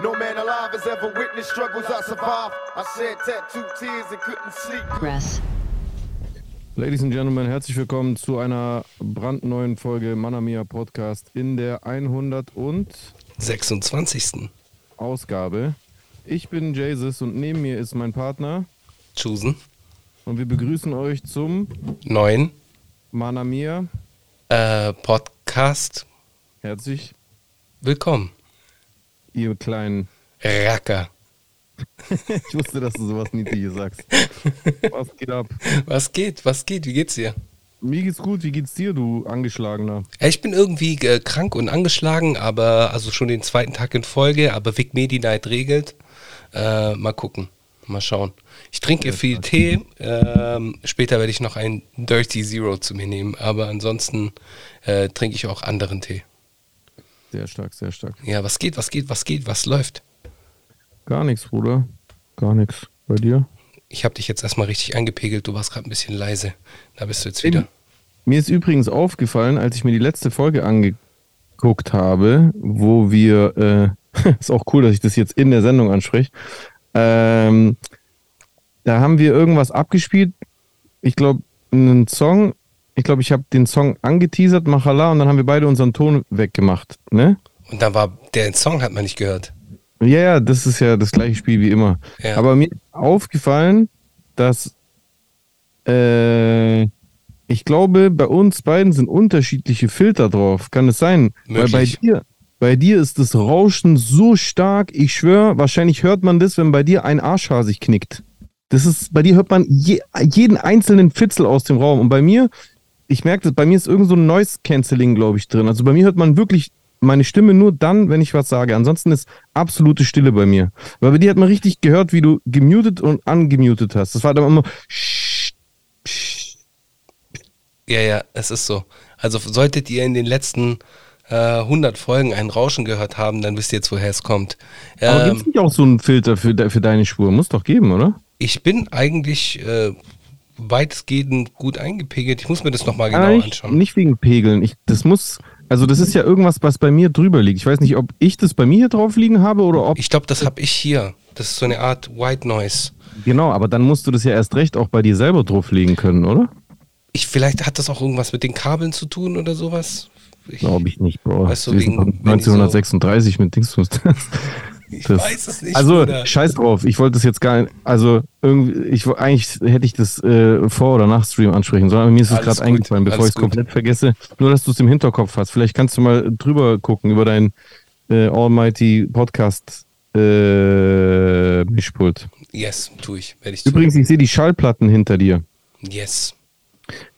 No man alive has ever witnessed struggles I survived. I shed tattooed tears and couldn't sleep. Press. Ladies and Gentlemen, herzlich willkommen zu einer brandneuen Folge Manamia Podcast in der 100 und 26. Ausgabe. Ich bin Jesus und neben mir ist mein Partner Chusen. und wir begrüßen euch zum 9. Manamia. Äh, Podcast. Herzlich, Willkommen. Ihr kleinen. Racker. Ich wusste, dass du sowas Niedliches sagst. Was geht ab? Was geht? Was geht? Wie geht's dir? Mir geht's gut, wie geht's dir, du Angeschlagener? Ich bin irgendwie äh, krank und angeschlagen, aber also schon den zweiten Tag in Folge, aber Vic Medi Night regelt. Äh, mal gucken. Mal schauen. Ich trinke viel Tee. Ähm, später werde ich noch ein Dirty Zero zu mir nehmen, aber ansonsten äh, trinke ich auch anderen Tee. Sehr stark, sehr stark. Ja, was geht, was geht, was geht, was läuft? Gar nichts, Bruder. Gar nichts. Bei dir? Ich habe dich jetzt erstmal richtig eingepegelt, du warst gerade ein bisschen leise. Da bist du jetzt wieder. Mir ist übrigens aufgefallen, als ich mir die letzte Folge angeguckt habe, wo wir, äh, ist auch cool, dass ich das jetzt in der Sendung anspreche, ähm, da haben wir irgendwas abgespielt, ich glaube, einen Song, ich glaube, ich habe den Song angeteasert, Machala, und dann haben wir beide unseren Ton weggemacht, ne? Und dann war, der Song hat man nicht gehört. Ja, ja, das ist ja das gleiche Spiel wie immer. Ja. Aber mir ist aufgefallen, dass äh, ich glaube, bei uns beiden sind unterschiedliche Filter drauf. Kann es sein? Weil bei Möglich. dir, bei dir ist das Rauschen so stark, ich schwöre, wahrscheinlich hört man das, wenn bei dir ein Arschhaar sich knickt. Das ist, bei dir hört man je, jeden einzelnen Fitzel aus dem Raum. Und bei mir, ich merke das, bei mir ist irgend so ein Noise Cancelling, glaube ich, drin. Also bei mir hört man wirklich meine Stimme nur dann, wenn ich was sage. Ansonsten ist absolute Stille bei mir. Weil bei dir hat man richtig gehört, wie du gemutet und ungemutet hast. Das war dann immer Ja, ja, es ist so. Also solltet ihr in den letzten äh, 100 Folgen ein Rauschen gehört haben, dann wisst ihr jetzt, woher es kommt. Aber Ähm, gibt es nicht auch so einen Filter für, für deine Spur? Muss doch geben, oder? ich bin eigentlich äh, weitestgehend gut eingepegelt. Ich muss mir das nochmal genau Ah, nicht, anschauen. nicht wegen Pegeln. Ich, das muss, also das ist ja irgendwas, was bei mir drüber liegt. Ich weiß nicht, ob ich das bei mir hier drauf liegen habe oder ob. Ich glaube, das habe ich hier. Das ist so eine Art White Noise. genau, aber dann musst du das ja erst recht auch bei dir selber drauf legen können, oder? Ich, vielleicht hat das auch irgendwas mit den Kabeln zu tun oder sowas. Ich, Glaube ich nicht, Bro. Weißt du, wegen- von wenn die so- 1936 mit Dingsbums. ich das- weiß es nicht. Also, Bruder. scheiß drauf. Ich wollte das jetzt gar nicht. Also, irgendwie, ich, eigentlich hätte ich das äh, vor oder nach Stream ansprechen sollen, aber mir ist es gerade eingefallen, bevor ich es komplett vergesse. Nur, dass du es im Hinterkopf hast. Vielleicht kannst du mal drüber gucken über dein äh, Almighty Podcast äh, Mischpult. Yes, tue ich. Werde ich tun. Übrigens, ich sehe die Schallplatten hinter dir. Yes.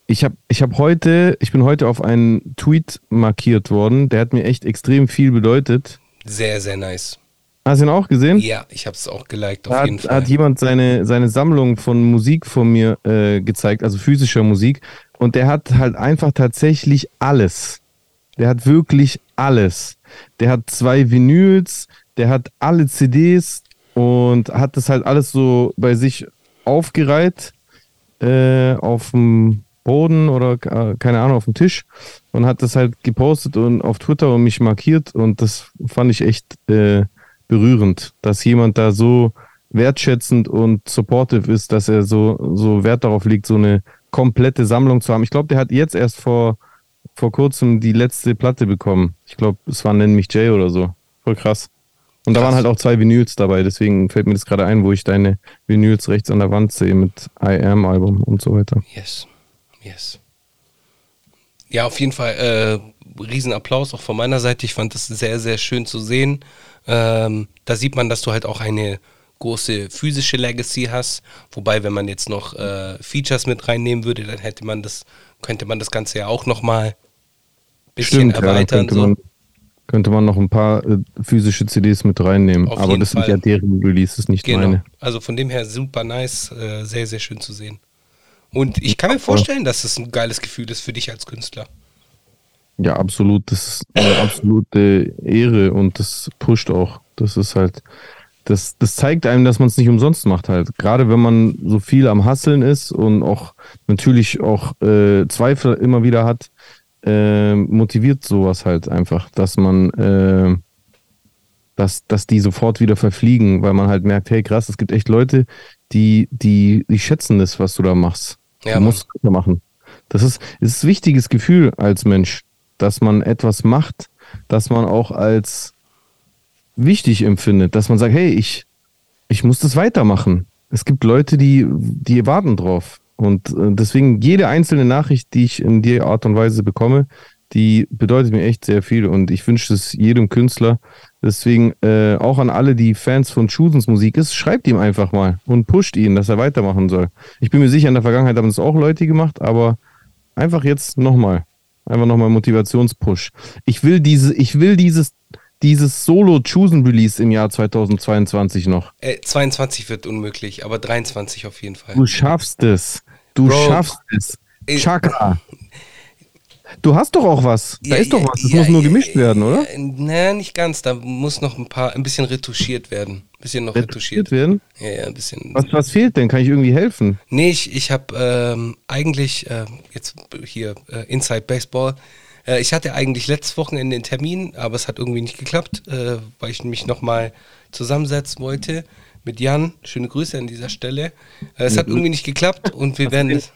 Ich habe ich hab heute, ich bin heute auf einen Tweet markiert worden, der hat mir echt extrem viel bedeutet. Sehr, sehr nice. Hast du ihn auch gesehen? Ja, ich habe es auch geliked, auf Da jeden hat, Fall. hat jemand seine, seine Sammlung von Musik von mir äh, gezeigt, also physischer Musik. Und der hat halt einfach tatsächlich alles. Der hat wirklich alles. Der hat zwei Vinyls, der hat alle CDs und hat das halt alles so bei sich aufgereiht äh, auf dem Boden oder äh, keine Ahnung, auf dem Tisch und hat das halt gepostet und auf Twitter und mich markiert und das fand ich echt äh, berührend, dass jemand da so wertschätzend und supportive ist, dass er so, so Wert darauf legt, so eine komplette Sammlung zu haben. Ich glaube, der hat jetzt erst vor, vor kurzem die letzte Platte bekommen. Ich glaube, es war Nenn mich Jay oder so. Voll krass. Und da Krass. waren halt auch zwei Vinyls dabei, deswegen fällt mir das gerade ein, wo ich deine Vinyls rechts an der Wand sehe mit I Am Album und so weiter. Yes. Yes. Ja, auf jeden Fall äh, Riesenapplaus auch von meiner Seite. Ich fand das sehr, sehr schön zu sehen. Ähm, da sieht man, dass du halt auch eine große physische Legacy hast. Wobei, wenn man jetzt noch äh, Features mit reinnehmen würde, dann hätte man das, könnte man das Ganze ja auch nochmal ein bisschen Stimmt, ja, erweitern. könnte, so. man, könnte man noch ein paar äh, physische CDs mit reinnehmen. Auf Aber das sind Fall. ja deren Releases, nicht Genau. meine. Also von dem her super nice, äh, sehr, sehr schön zu sehen. Und ich kann mir vorstellen, dass es ein geiles Gefühl ist für dich als Künstler. Ja, absolut. Das ist eine absolute Ehre und das pusht auch. Das ist halt, das, das zeigt einem, dass man es nicht umsonst macht halt. Gerade wenn man so viel am Hasseln ist und auch natürlich auch äh, Zweifel immer wieder hat, äh, motiviert sowas halt einfach, dass man, äh, dass, dass die sofort wieder verfliegen, weil man halt merkt, hey krass, es gibt echt Leute, die, die, die schätzen das, was du da machst. Ja, du musst es machen. Das ist, es ist ein wichtiges Gefühl als Mensch, dass man etwas macht, das man auch als wichtig empfindet, dass man sagt, hey, ich, ich muss das weitermachen. Es gibt Leute, die, die warten drauf. Und äh, deswegen jede einzelne Nachricht, die ich in der Art und Weise bekomme, die bedeutet mir echt sehr viel. Und ich wünsche es jedem Künstler. Deswegen äh, auch an alle, die Fans von Chusens Musik ist, schreibt ihm einfach mal und pusht ihn, dass er weitermachen soll. Ich bin mir sicher, in der Vergangenheit haben das auch Leute gemacht, aber einfach jetzt nochmal. Einfach nochmal Motivationspush. Ich will diese, ich will dieses, dieses Solo-Chosen-Release im Jahr 2022 noch. Äh, 22 wird unmöglich, aber 23 auf jeden Fall. Du schaffst es. Du Bro, schaffst es. Chakra. Du hast doch auch was. Da Ja, ist doch was. Das ja, muss nur ja, gemischt werden, oder? Naja, nicht ganz. Da muss noch ein paar, ein bisschen retuschiert werden. Ein bisschen noch retuschiert. werden. Ja, ja, ein bisschen. Was, was fehlt denn? Kann ich irgendwie helfen? Nee, ich, ich habe ähm, eigentlich, äh, jetzt hier äh, Inside Baseball, äh, ich hatte eigentlich letztes Wochenende den Termin, aber es hat irgendwie nicht geklappt, äh, weil ich mich nochmal zusammensetzen wollte mit Jan. Schöne Grüße an dieser Stelle. Äh, es hat irgendwie nicht geklappt und wir werden es.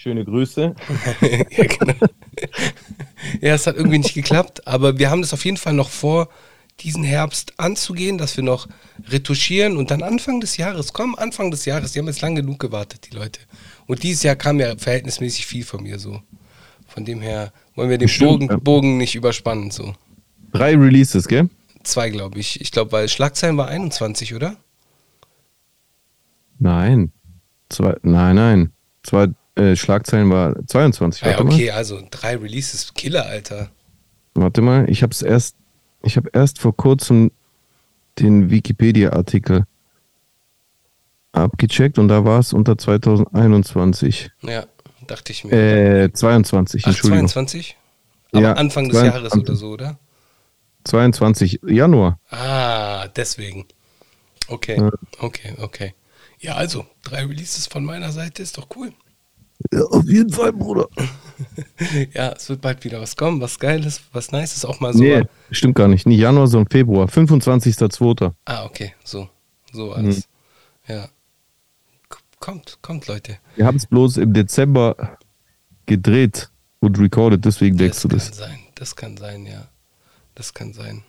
Schöne Grüße. ja, genau. ja, es hat irgendwie nicht geklappt, aber wir haben das auf jeden Fall noch vor, diesen Herbst anzugehen, dass wir noch retuschieren und dann Anfang des Jahres, komm, Anfang des Jahres, die haben jetzt lang genug gewartet, die Leute. Und dieses Jahr kam ja verhältnismäßig viel von mir so. Von dem her wollen wir den Bestimmt, ja. Bogen, Bogen nicht überspannen, so. Drei Releases, gell? Zwei, glaube ich. Ich glaube, weil Schlagzeilen war 21, oder? Nein. Zwei, nein, nein. Zwei äh, Schlagzeilen war 22. Ah, ja, Warte okay, also drei Releases, Killer, Alter. mal. Warte mal. Ich habe es erst, ich habe erst vor kurzem den Wikipedia-Artikel abgecheckt und da war es unter 2021. Ja, dachte ich mir. Äh, 22, Ach, Entschuldigung. 22? Aber Ja, Anfang des 22. Jahres oder so, oder? 22 Januar. Ah, deswegen. Okay, Ja. okay, okay. Ja, also, drei Releases von meiner Seite ist doch cool. Ja, auf jeden Fall, Bruder. Ja, es wird bald wieder was kommen, was Geiles, was Nices, auch mal so. Nee, stimmt gar nicht. Nicht Januar, sondern Februar. 25.02. Ah, okay, so, so alles. Mhm. Ja. Kommt, kommt, Leute. Wir haben es bloß im Dezember gedreht und recorded, deswegen denkst du kann das. sein, das kann sein, ja. Das kann sein.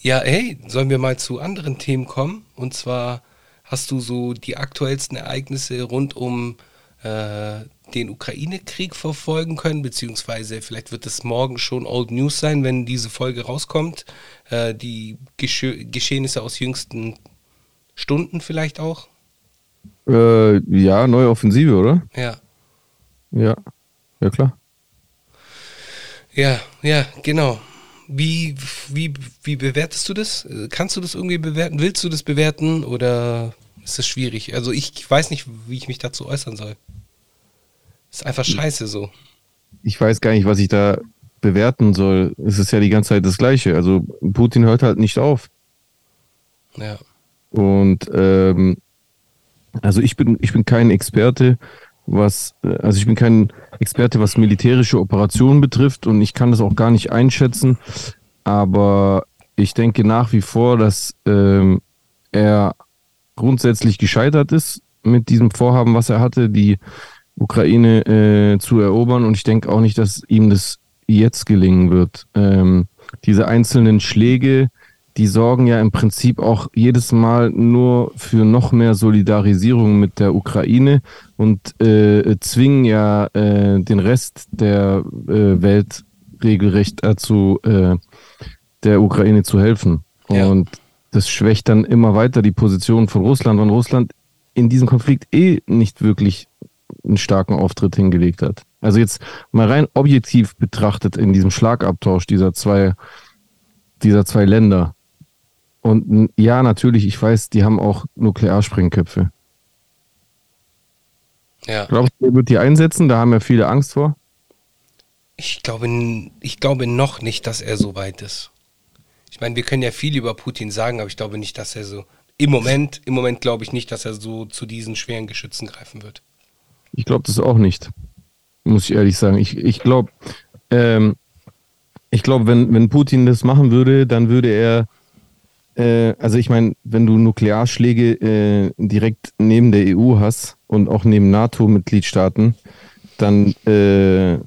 Ja, hey, sollen wir mal zu anderen Themen kommen? Und zwar hast du so die aktuellsten Ereignisse rund um äh, den Ukraine-Krieg verfolgen können, beziehungsweise vielleicht wird es morgen schon Old News sein, wenn diese Folge rauskommt. Äh, die Geschö Geschehnisse aus jüngsten Stunden vielleicht auch. Äh, ja, neue Offensive, oder? Ja. Ja. Ja, klar. Ja, ja, genau. Wie, wie, wie bewertest du das? Äh, Kannst du das irgendwie bewerten? Willst du das bewerten oder ist das schwierig? Also ich weiß nicht, wie ich mich dazu äußern soll. Ist einfach scheiße so. Ich weiß gar nicht, was ich da bewerten soll. Es ist ja die ganze Zeit das Gleiche. Also Putin hört halt nicht auf. Ja. Und ähm, also ich bin, ich bin kein Experte, was, also ich bin kein Experte, was militärische Operationen betrifft und ich kann das auch gar nicht einschätzen. Aber ich denke nach wie vor, dass ähm, er grundsätzlich gescheitert ist mit diesem Vorhaben, was er hatte, die Ukraine äh, zu erobern. Und ich denke auch nicht, dass ihm das jetzt gelingen wird. Ähm, diese einzelnen Schläge, die sorgen ja im Prinzip auch jedes Mal nur für noch mehr Solidarisierung mit der Ukraine und äh, zwingen ja äh, den Rest der äh, Welt regelrecht dazu, äh, der Ukraine zu helfen. Ja. Und das schwächt dann immer weiter die Position von Russland, weil Russland in diesem Konflikt eh nicht wirklich einen starken Auftritt hingelegt hat. Also jetzt mal rein objektiv betrachtet in diesem Schlagabtausch dieser zwei, dieser zwei Länder. Und ja, natürlich, ich weiß, die haben auch Nuklearsprengköpfe. Ja. Glaubst du, er wird die einsetzen? Da haben ja viele Angst vor. Ich glaube, ich glaube noch nicht, dass er so weit ist. Ich meine, wir können ja viel über Putin sagen, aber ich glaube nicht, dass er so. Im Moment, im Moment glaube ich nicht, dass er so zu diesen schweren Geschützen greifen wird. Ich glaube das auch nicht. Muss ich ehrlich sagen. Ich, ich glaube, ähm, ich glaube, wenn, wenn Putin das machen würde, dann würde er äh, also ich meine, wenn du Nuklearschläge äh, direkt neben der EU hast und auch neben NATO-Mitgliedstaaten, dann, äh,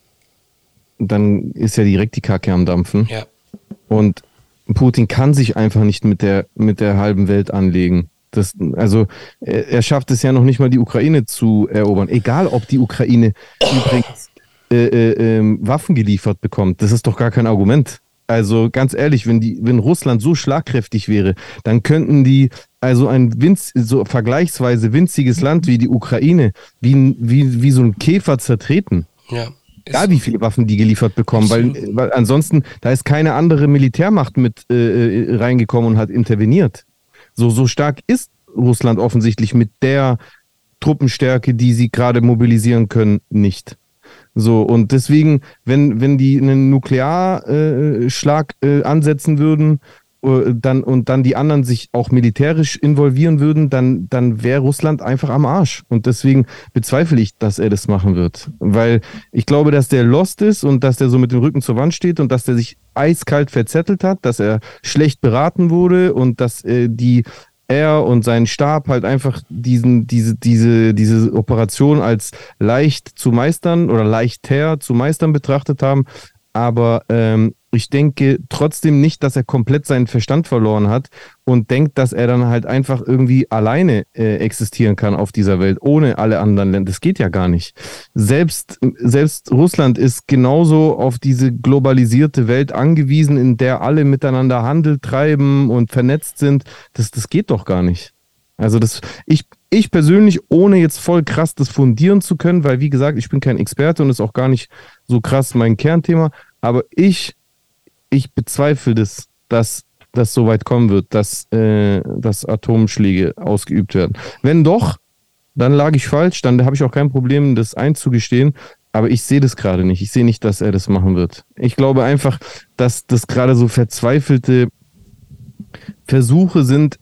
dann ist ja direkt die Kacke am Dampfen. Ja. Und Putin kann sich einfach nicht mit der, mit der halben Welt anlegen. Das, also er, er schafft es ja noch nicht mal, die Ukraine zu erobern. Egal, ob die Ukraine übrigens äh, äh, ähm, Waffen geliefert bekommt. Das ist doch gar kein Argument. Also ganz ehrlich, wenn die, wenn Russland so schlagkräftig wäre, dann könnten die also ein winz, so vergleichsweise winziges Land wie die Ukraine wie, wie, wie so ein Käfer zertreten. Ja. Egal wie viele Waffen die geliefert bekommen, weil, weil ansonsten, da ist keine andere Militärmacht mit äh, äh, reingekommen und hat interveniert. So, so stark ist Russland offensichtlich mit der Truppenstärke, die sie gerade mobilisieren können, nicht. So, und deswegen, wenn, wenn die einen Nuklearschlag äh, ansetzen würden, äh, dann, und dann die anderen sich auch militärisch involvieren würden, dann, dann wäre Russland einfach am Arsch. Und deswegen bezweifle ich, dass er das machen wird. Weil ich glaube, dass der lost ist und dass der so mit dem Rücken zur Wand steht und dass der sich eiskalt verzettelt hat, dass er schlecht beraten wurde und dass äh, die er und sein Stab halt einfach diesen, diese, diese, diese Operation als leicht zu meistern oder leichter zu meistern betrachtet haben. Aber ähm, ich denke trotzdem nicht, dass er komplett seinen Verstand verloren hat und denkt, dass er dann halt einfach irgendwie alleine äh, existieren kann auf dieser Welt, ohne alle anderen Länder. Das geht ja gar nicht. Selbst, selbst Russland ist genauso auf diese globalisierte Welt angewiesen, in der alle miteinander Handel treiben und vernetzt sind. Das, das geht doch gar nicht. Also das, ich, ich persönlich, ohne jetzt voll krass das fundieren zu können, weil wie gesagt, ich bin kein Experte und ist auch gar nicht so krass mein Kernthema, aber ich ich bezweifle das, dass das so weit kommen wird, dass, äh, dass Atomschläge ausgeübt werden. Wenn doch, dann lag ich falsch, dann habe ich auch kein Problem, das einzugestehen. Aber ich sehe das gerade nicht. Ich sehe nicht, dass er das machen wird. Ich glaube einfach, dass das gerade so verzweifelte Versuche sind,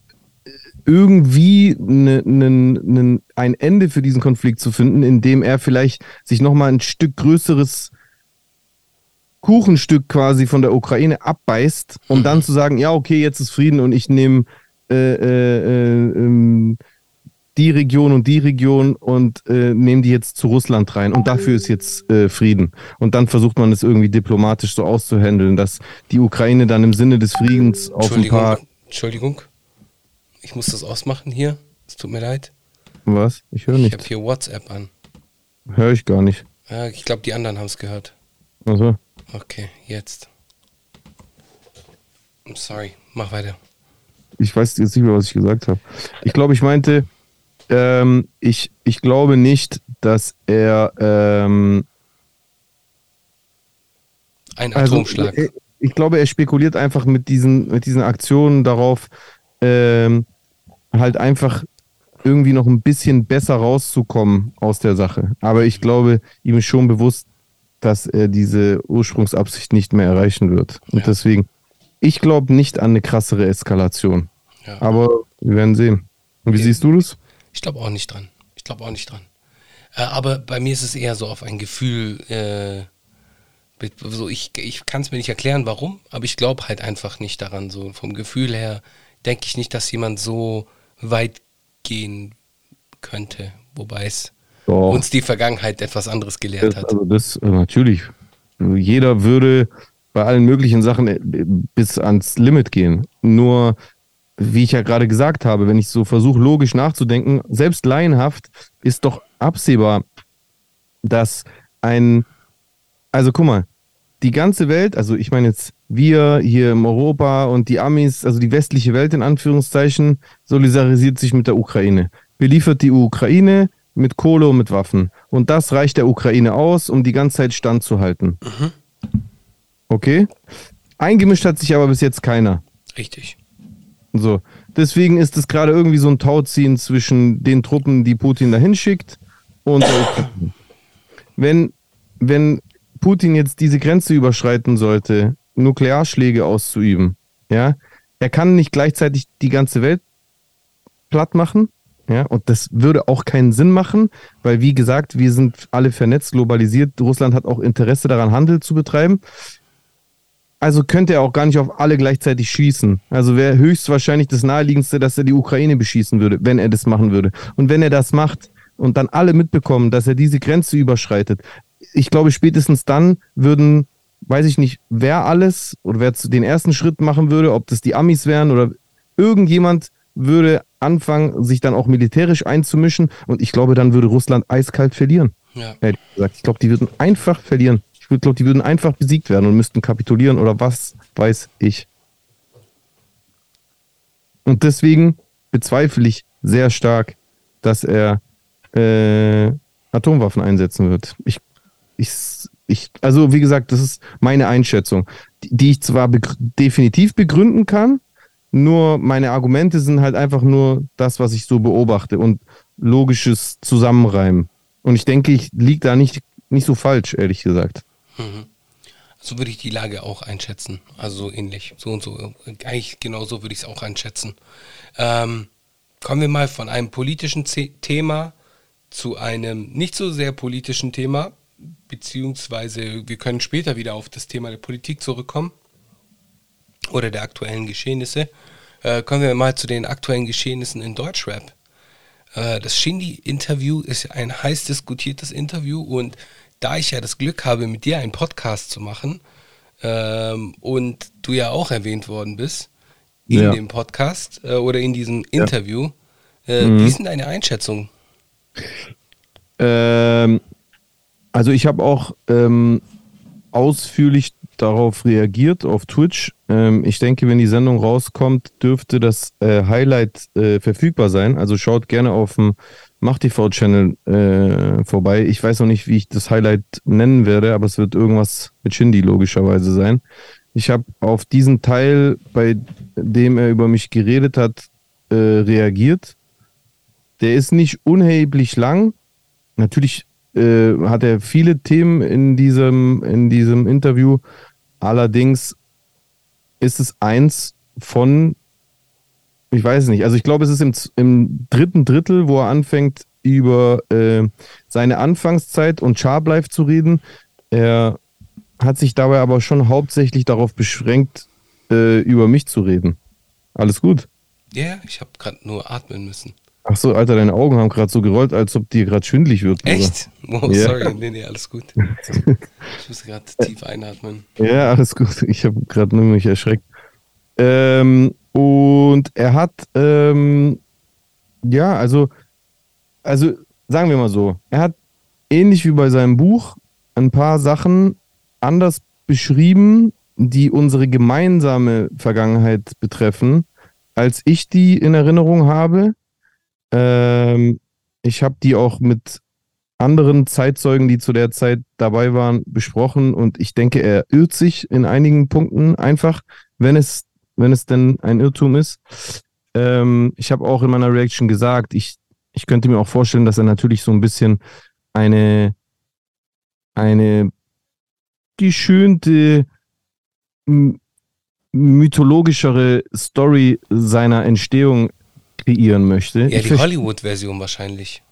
irgendwie ne, ne, ne, ein Ende für diesen Konflikt zu finden, indem er vielleicht sich nochmal ein Stück größeres Kuchenstück quasi von der Ukraine abbeißt, um dann zu sagen, ja, okay, jetzt ist Frieden und ich nehme äh, äh, äh, ähm, die Region und die Region und äh, nehme die jetzt zu Russland rein. Und dafür ist jetzt äh, Frieden. Und dann versucht man es irgendwie diplomatisch so auszuhandeln, dass die Ukraine dann im Sinne des Friedens auf ein paar. Entschuldigung, ich muss das ausmachen hier. Es tut mir leid. Was? Ich höre nicht. Ich habe hier WhatsApp an. Höre ich gar nicht. Ja, ich glaube, die anderen haben es gehört. Also. Okay, jetzt. I'm sorry, mach weiter. Ich weiß jetzt nicht mehr, was ich gesagt habe. Ich glaube, ich meinte, ähm, ich, ich glaube nicht, dass er ähm, ein also, Atomschlag. Also, ich glaube, er spekuliert einfach mit diesen, mit diesen Aktionen darauf, ähm, halt einfach irgendwie noch ein bisschen besser rauszukommen aus der Sache. Aber ich glaube, ihm ist schon bewusst, dass er diese Ursprungsabsicht nicht mehr erreichen wird. Und ja. deswegen, ich glaube nicht an eine krassere Eskalation. Ja. Aber wir werden sehen. Und wie okay. siehst du das? Ich glaube auch nicht dran. Ich glaube auch nicht dran. Äh, aber bei mir ist es eher so auf ein Gefühl, äh, so ich, ich kann es mir nicht erklären, warum, aber ich glaube halt einfach nicht daran. So vom Gefühl her denke ich nicht, dass jemand so weit gehen könnte. Wobei es doch. uns die Vergangenheit etwas anderes gelehrt hat. Also das äh, natürlich. Jeder würde bei allen möglichen Sachen äh, bis ans Limit gehen. Nur, wie ich ja gerade gesagt habe, wenn ich so versuche, logisch nachzudenken, selbst laienhaft ist doch absehbar, dass ein, also guck mal, die ganze Welt, also ich meine jetzt wir hier in Europa und die Amis, also die westliche Welt in Anführungszeichen, solidarisiert sich mit der Ukraine. Beliefert die Ukraine, mit Kohle und mit Waffen. Und das reicht der Ukraine aus, um die ganze Zeit standzuhalten. Mhm. Okay? Eingemischt hat sich aber bis jetzt keiner. Richtig. So. Deswegen ist es gerade irgendwie so ein Tauziehen zwischen den Truppen, die Putin dahin schickt und der Ukraine. Wenn, wenn Putin jetzt diese Grenze überschreiten sollte, Nuklearschläge auszuüben, ja, er kann nicht gleichzeitig die ganze Welt platt machen, ja, und das würde auch keinen Sinn machen, weil wie gesagt, wir sind alle vernetzt, globalisiert. Russland hat auch Interesse daran, Handel zu betreiben. also könnte er auch gar nicht auf alle gleichzeitig schießen. Also wäre höchstwahrscheinlich das Naheliegendste, dass er die Ukraine beschießen würde, wenn er das machen würde. Und wenn er das macht und dann alle mitbekommen, dass er diese Grenze überschreitet, ich glaube, spätestens dann würden, weiß ich nicht, wer alles oder wer den ersten Schritt machen würde, ob das die Amis wären oder irgendjemand würde anfangen, sich dann auch militärisch einzumischen. Und ich glaube, dann würde Russland eiskalt verlieren. Ja. Ich glaube, die würden einfach verlieren. Ich glaube, die würden einfach besiegt werden und müssten kapitulieren oder was weiß ich. Und deswegen bezweifle ich sehr stark, dass er äh, Atomwaffen einsetzen wird. Ich, ich, ich, also wie gesagt, das ist meine Einschätzung, die, die ich zwar begr definitiv begründen kann, nur meine Argumente sind halt einfach nur das, was ich so beobachte und logisches Zusammenreimen. Und ich denke, ich liege da nicht, nicht so falsch, ehrlich gesagt. Mhm. So würde ich die Lage auch einschätzen. Also ähnlich. So und so. Eigentlich genau so würde ich es auch einschätzen. Ähm, kommen wir mal von einem politischen Thema zu einem nicht so sehr politischen Thema, beziehungsweise wir können später wieder auf das Thema der Politik zurückkommen oder der aktuellen Geschehnisse. Äh, kommen wir mal zu den aktuellen Geschehnissen in Deutschrap. Äh, das Shindy-Interview ist ein heiß diskutiertes Interview und da ich ja das Glück habe, mit dir einen Podcast zu machen ähm, und du ja auch erwähnt worden bist in ja. dem Podcast äh, oder in diesem Interview, ja. äh, mhm. wie ist denn deine Einschätzung? Ähm, also ich habe auch ähm, ausführlich darauf reagiert auf Twitch. Ähm, ich denke, wenn die Sendung rauskommt, dürfte das äh, Highlight äh, verfügbar sein. Also schaut gerne auf dem Mach-TV-Channel äh, vorbei. Ich weiß noch nicht, wie ich das Highlight nennen werde, aber es wird irgendwas mit Shindy logischerweise sein. Ich habe auf diesen Teil, bei dem er über mich geredet hat, äh, reagiert. Der ist nicht unerheblich lang. Natürlich äh, hat er viele Themen in diesem, in diesem Interview. Allerdings ist es eins von ich weiß nicht. Also ich glaube, es ist im, im dritten Drittel, wo er anfängt, über äh, seine Anfangszeit und Charbleif zu reden. Er hat sich dabei aber schon hauptsächlich darauf beschränkt, äh, über mich zu reden. Alles gut? Ja, yeah, ich habe gerade nur atmen müssen. Ach so, Alter, deine Augen haben gerade so gerollt, als ob dir gerade schwindlig wird. Echt? Oh, yeah. sorry. Nee, nee, alles gut. Ich muss gerade tief einatmen. Ja, alles gut. Ich habe gerade nur mich erschreckt. Ähm, und er hat, ähm, ja, also, also sagen wir mal so, er hat ähnlich wie bei seinem Buch ein paar Sachen anders beschrieben, die unsere gemeinsame Vergangenheit betreffen, als ich die in Erinnerung habe. Ähm, ich habe die auch mit anderen Zeitzeugen, die zu der Zeit dabei waren, besprochen und ich denke, er irrt sich in einigen Punkten einfach, wenn es wenn es denn ein Irrtum ist. Ähm, ich habe auch in meiner Reaction gesagt, ich, ich könnte mir auch vorstellen, dass er natürlich so ein bisschen eine, eine geschönte, mythologischere Story seiner Entstehung kreieren möchte. Ja, die Hollywood-Version wahrscheinlich.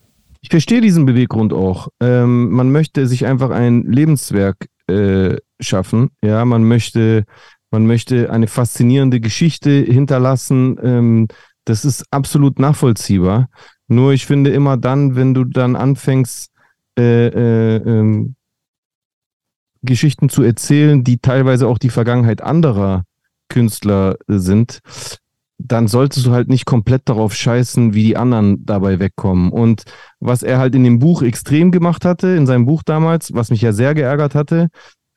Ich verstehe diesen Beweggrund auch. Ähm, man möchte sich einfach ein Lebenswerk äh, schaffen. Ja, man möchte man möchte eine faszinierende Geschichte hinterlassen. Ähm, das ist absolut nachvollziehbar. Nur ich finde immer dann, wenn du dann anfängst, äh, äh, ähm, Geschichten zu erzählen, die teilweise auch die Vergangenheit anderer Künstler sind, dann solltest du halt nicht komplett darauf scheißen, wie die anderen dabei wegkommen. Und was er halt in dem Buch extrem gemacht hatte, in seinem Buch damals, was mich ja sehr geärgert hatte,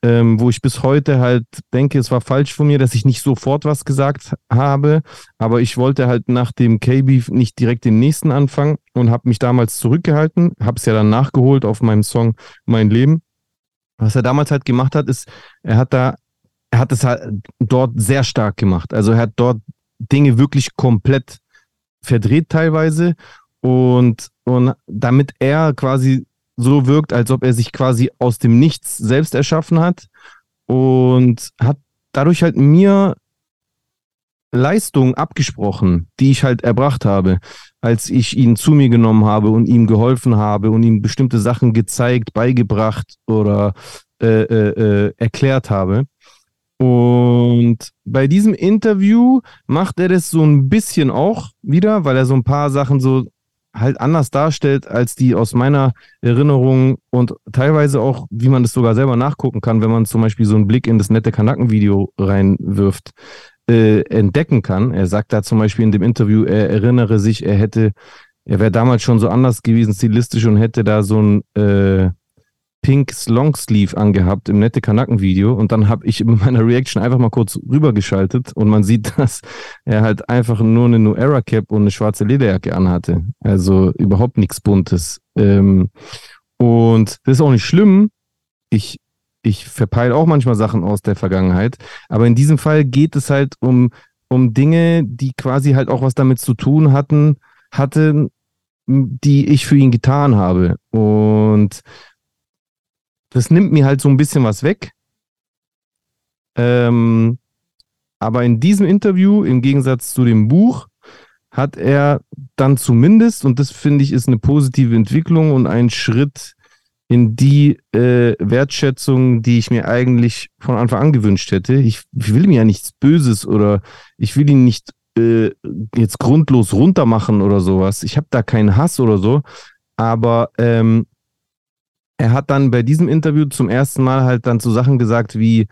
ähm, wo ich bis heute halt denke, es war falsch von mir, dass ich nicht sofort was gesagt habe, aber ich wollte halt nach dem K-Beef nicht direkt den nächsten anfangen und habe mich damals zurückgehalten, habe es ja dann nachgeholt auf meinem Song Mein Leben. Was er damals halt gemacht hat, ist, er hat da, er hat es halt dort sehr stark gemacht. Also er hat dort Dinge wirklich komplett verdreht teilweise und, und damit er quasi so wirkt, als ob er sich quasi aus dem Nichts selbst erschaffen hat und hat dadurch halt mir Leistungen abgesprochen, die ich halt erbracht habe, als ich ihn zu mir genommen habe und ihm geholfen habe und ihm bestimmte Sachen gezeigt, beigebracht oder äh, äh, äh erklärt habe. Und bei diesem Interview macht er das so ein bisschen auch wieder, weil er so ein paar Sachen so halt anders darstellt, als die aus meiner Erinnerung und teilweise auch, wie man das sogar selber nachgucken kann, wenn man zum Beispiel so einen Blick in das nette Kanaken-Video reinwirft, äh, entdecken kann. Er sagt da zum Beispiel in dem Interview, er erinnere sich, er hätte, er wäre damals schon so anders gewesen, stilistisch und hätte da so ein äh, Pinks Longsleeve angehabt im nette Kanaken-Video und dann habe ich in meiner Reaction einfach mal kurz rübergeschaltet und man sieht, dass er halt einfach nur eine New Era Cap und eine schwarze Lederjacke anhatte. Also überhaupt nichts Buntes. Ähm, und das ist auch nicht schlimm. Ich, ich verpeile auch manchmal Sachen aus der Vergangenheit, aber in diesem Fall geht es halt um, um Dinge, die quasi halt auch was damit zu tun hatten, hatten, die ich für ihn getan habe. Und das nimmt mir halt so ein bisschen was weg. Ähm, aber in diesem Interview, im Gegensatz zu dem Buch, hat er dann zumindest, und das finde ich ist eine positive Entwicklung und ein Schritt in die äh, Wertschätzung, die ich mir eigentlich von Anfang an gewünscht hätte. Ich, ich will mir ja nichts Böses oder ich will ihn nicht äh, jetzt grundlos runtermachen oder sowas. Ich habe da keinen Hass oder so. Aber ähm, er hat dann bei diesem Interview zum ersten Mal halt dann so Sachen gesagt wie,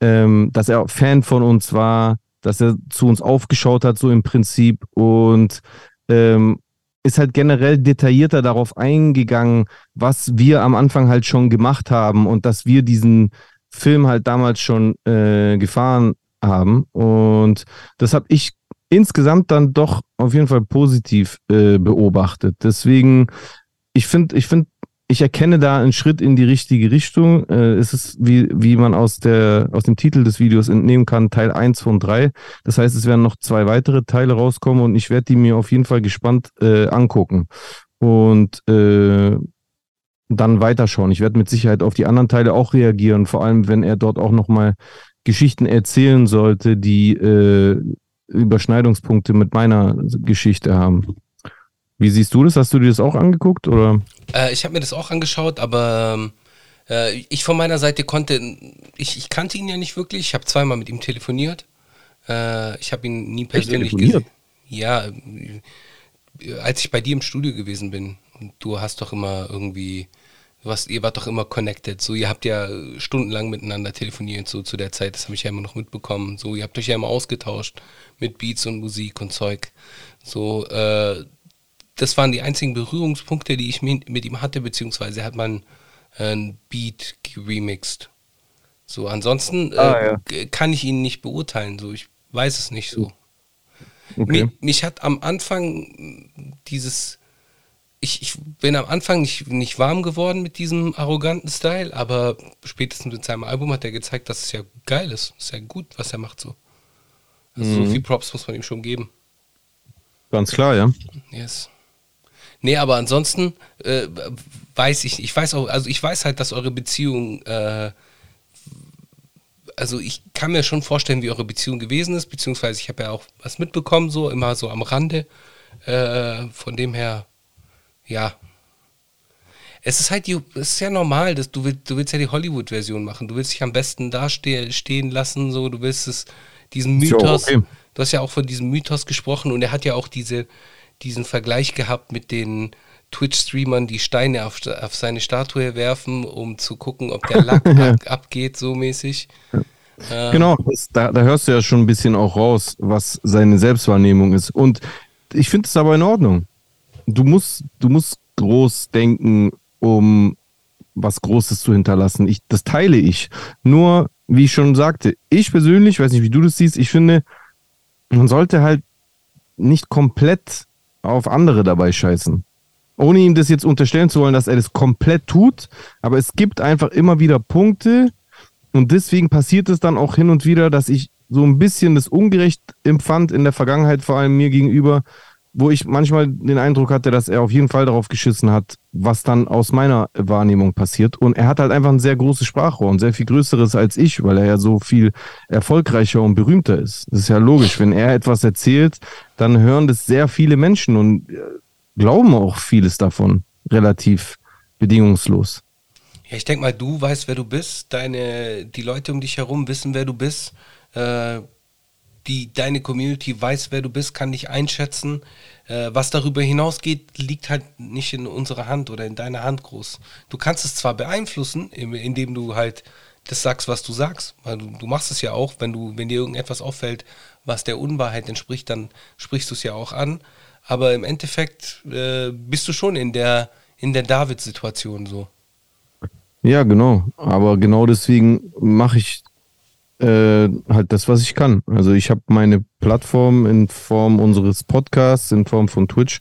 ähm, dass er Fan von uns war, dass er zu uns aufgeschaut hat, so im Prinzip und ähm, ist halt generell detaillierter darauf eingegangen, was wir am Anfang halt schon gemacht haben und dass wir diesen Film halt damals schon äh, gefahren haben. Und das habe ich insgesamt dann doch auf jeden Fall positiv äh, beobachtet. Deswegen, ich finde, ich finde ich erkenne da einen Schritt in die richtige Richtung. Äh, es ist, wie, wie man aus, der, aus dem Titel des Videos entnehmen kann, Teil 1 von 3. Das heißt, es werden noch zwei weitere Teile rauskommen und ich werde die mir auf jeden Fall gespannt äh, angucken. Und äh, dann weiterschauen. Ich werde mit Sicherheit auf die anderen Teile auch reagieren, vor allem wenn er dort auch nochmal Geschichten erzählen sollte, die äh, Überschneidungspunkte mit meiner Geschichte haben. Wie siehst du das? Hast du dir das auch angeguckt? Oder? Äh, ich habe mir das auch angeschaut, aber äh, ich von meiner Seite konnte, ich, ich kannte ihn ja nicht wirklich. Ich habe zweimal mit ihm telefoniert. Äh, ich habe ihn nie persönlich gesehen. Ja, äh, als ich bei dir im Studio gewesen bin. Und du hast doch immer irgendwie, was, ihr wart doch immer connected. So, ihr habt ja stundenlang miteinander telefoniert, so zu der Zeit. Das habe ich ja immer noch mitbekommen. So, ihr habt euch ja immer ausgetauscht mit Beats und Musik und Zeug. So, äh, das waren die einzigen Berührungspunkte, die ich mit, ihm hatte, beziehungsweise hat man äh, ein Beat remixed. So, ansonsten äh, ah, ja. kann ich ihn nicht beurteilen. So, ich weiß es nicht so. Okay. Mich, mich, hat am Anfang dieses, ich, ich bin am Anfang nicht, nicht warm geworden mit diesem arroganten Style, aber spätestens mit seinem Album hat er gezeigt, dass es ja geil ist. Ist ja gut, was er macht so. Also mhm. so viel Props muss man ihm schon geben. Ganz klar, ja. Yes. Nee, aber ansonsten äh, weiß ich, ich weiß auch, also ich weiß halt, dass eure Beziehung, äh, also ich kann mir schon vorstellen, wie eure Beziehung gewesen ist, beziehungsweise ich habe ja auch was mitbekommen, so immer so am Rande. Äh, von dem her, ja. Es ist halt, die, es ist ja normal, dass du willst, du willst ja die Hollywood-Version machen. Du willst dich am besten dastehen lassen, so, du willst es, diesen Mythos, okay. du hast ja auch von diesem Mythos gesprochen und er hat ja auch diese, diesen Vergleich gehabt mit den Twitch-Streamern, die Steine auf, auf, seine Statue werfen, um zu gucken, ob der Lack ja. abgeht, so mäßig. Ja. Äh, genau, das, da, da, hörst du ja schon ein bisschen auch raus, was seine Selbstwahrnehmung ist. Und ich finde es aber in Ordnung. Du musst, du musst groß denken, um was Großes zu hinterlassen. Ich, das teile ich. Nur, wie ich schon sagte, ich persönlich, weiß nicht, wie du das siehst, ich finde, man sollte halt nicht komplett auf andere dabei scheißen. Ohne ihm das jetzt unterstellen zu wollen, dass er das komplett tut, aber es gibt einfach immer wieder Punkte und deswegen passiert es dann auch hin und wieder, dass ich so ein bisschen das ungerecht empfand in der Vergangenheit, vor allem mir gegenüber, wo ich manchmal den Eindruck hatte, dass er auf jeden Fall darauf geschissen hat, was dann aus meiner Wahrnehmung passiert. Und er hat halt einfach ein sehr großes Sprachrohr und sehr viel größeres als ich, weil er ja so viel erfolgreicher und berühmter ist. Das ist ja logisch. Wenn er etwas erzählt, dann hören das sehr viele Menschen und äh, glauben auch vieles davon relativ bedingungslos. Ja, ich denke mal, du weißt, wer du bist. Deine, die Leute um dich herum wissen, wer du bist. Äh, die, deine Community weiß, wer du bist, kann dich einschätzen. Äh, was darüber hinausgeht, liegt halt nicht in unserer Hand oder in deiner Hand groß. Du kannst es zwar beeinflussen, indem du halt das sagst, was du sagst. Weil du, du machst es ja auch, wenn du, wenn dir irgendetwas auffällt, was der Unwahrheit entspricht, dann sprichst du es ja auch an. Aber im Endeffekt äh, bist du schon in der, in der David-Situation so. Ja, genau. Aber genau deswegen mache ich äh, halt das, was ich kann. Also ich habe meine Plattform in Form unseres Podcasts, in Form von Twitch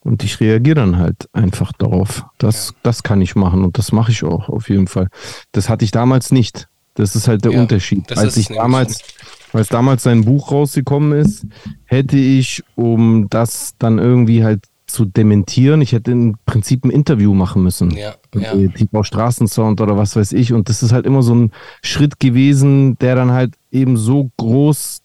und ich reagiere dann halt einfach darauf. Das, ja. das kann ich machen und das mache ich auch auf jeden Fall. Das hatte ich damals nicht. Das ist halt der ja, Unterschied. Als ich damals, als damals sein Buch rausgekommen ist, hätte ich, um das dann irgendwie halt zu dementieren. Ich hätte im Prinzip ein Interview machen müssen. Ja, ja. Tipo Straßensound oder was weiß ich. Und das ist halt immer so ein Schritt gewesen, der dann halt eben so groß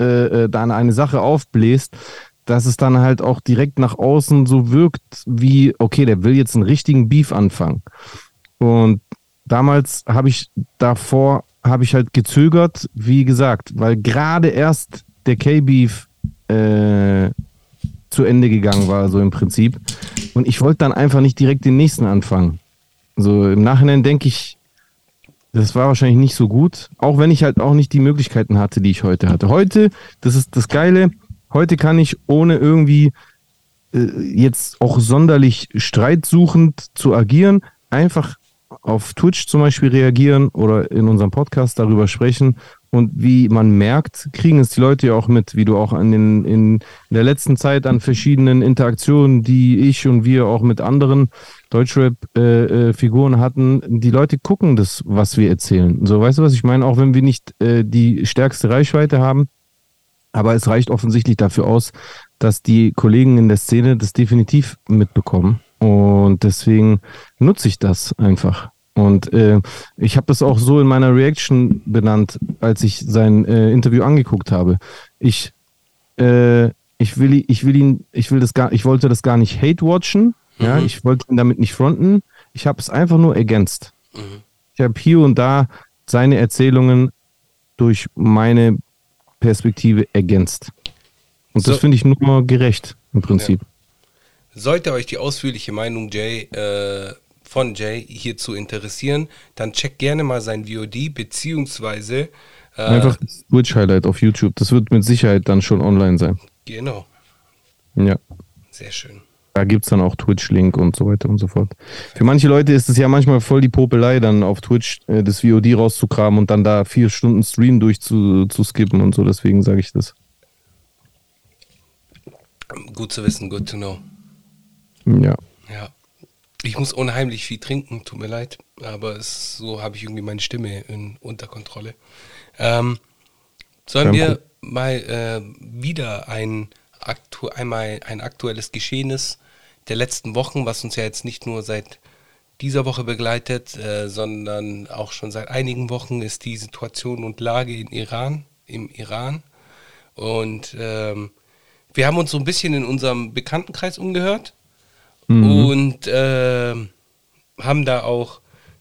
äh, äh, dann eine Sache aufbläst, dass es dann halt auch direkt nach außen so wirkt, wie, okay, der will jetzt einen richtigen Beef anfangen. Und damals habe ich davor, habe ich halt gezögert, wie gesagt, weil gerade erst der K-Beef äh, zu Ende gegangen war, so im Prinzip. Und ich wollte dann einfach nicht direkt den nächsten anfangen. So im Nachhinein denke ich, das war wahrscheinlich nicht so gut, auch wenn ich halt auch nicht die Möglichkeiten hatte, die ich heute hatte. Heute, das ist das Geile, heute kann ich ohne irgendwie äh, jetzt auch sonderlich streitsuchend zu agieren, einfach auf Twitch zum Beispiel reagieren oder in unserem Podcast darüber sprechen und wie man merkt, kriegen es die Leute ja auch mit, wie du auch an den, in der letzten Zeit an verschiedenen Interaktionen, die ich und wir auch mit anderen Deutschrap-Figuren äh, äh, hatten. Die Leute gucken das, was wir erzählen. So, weißt du, was ich meine? Auch wenn wir nicht äh, die stärkste Reichweite haben, aber es reicht offensichtlich dafür aus, dass die Kollegen in der Szene das definitiv mitbekommen. Und deswegen nutze ich das einfach. Und äh, ich habe das auch so in meiner Reaction benannt, als ich sein äh, Interview angeguckt habe. Ich, äh, ich will, ich will ihn, ich will das gar, ich wollte das gar nicht hate watchen. Mhm. Ja, ich wollte ihn damit nicht fronten. Ich habe es einfach nur ergänzt. Mhm. Ich habe hier und da seine Erzählungen durch meine Perspektive ergänzt. Und so. das finde ich nur gerecht im Prinzip. Ja. Sollte euch die ausführliche Meinung Jay äh, von Jay hierzu interessieren, dann checkt gerne mal sein VOD, beziehungsweise äh, einfach Twitch Highlight auf YouTube. Das wird mit Sicherheit dann schon online sein. Genau. Ja. Sehr schön. Da gibt es dann auch Twitch-Link und so weiter und so fort. Für manche Leute ist es ja manchmal voll die Popelei, dann auf Twitch äh, das VOD rauszukramen und dann da vier Stunden Stream durchzuskippen und so. Deswegen sage ich das. Gut zu wissen, good to know. Ja. Ich muss unheimlich viel trinken, tut mir leid, aber es, so habe ich irgendwie meine Stimme in Unterkontrolle. Ähm, sollen wir mal äh, wieder ein, aktu einmal ein aktuelles Geschehnis der letzten Wochen, was uns ja jetzt nicht nur seit dieser Woche begleitet, äh, sondern auch schon seit einigen Wochen ist die Situation und Lage in Iran, im Iran. Und ähm, wir haben uns so ein bisschen in unserem Bekanntenkreis umgehört Mhm. Und äh, haben da auch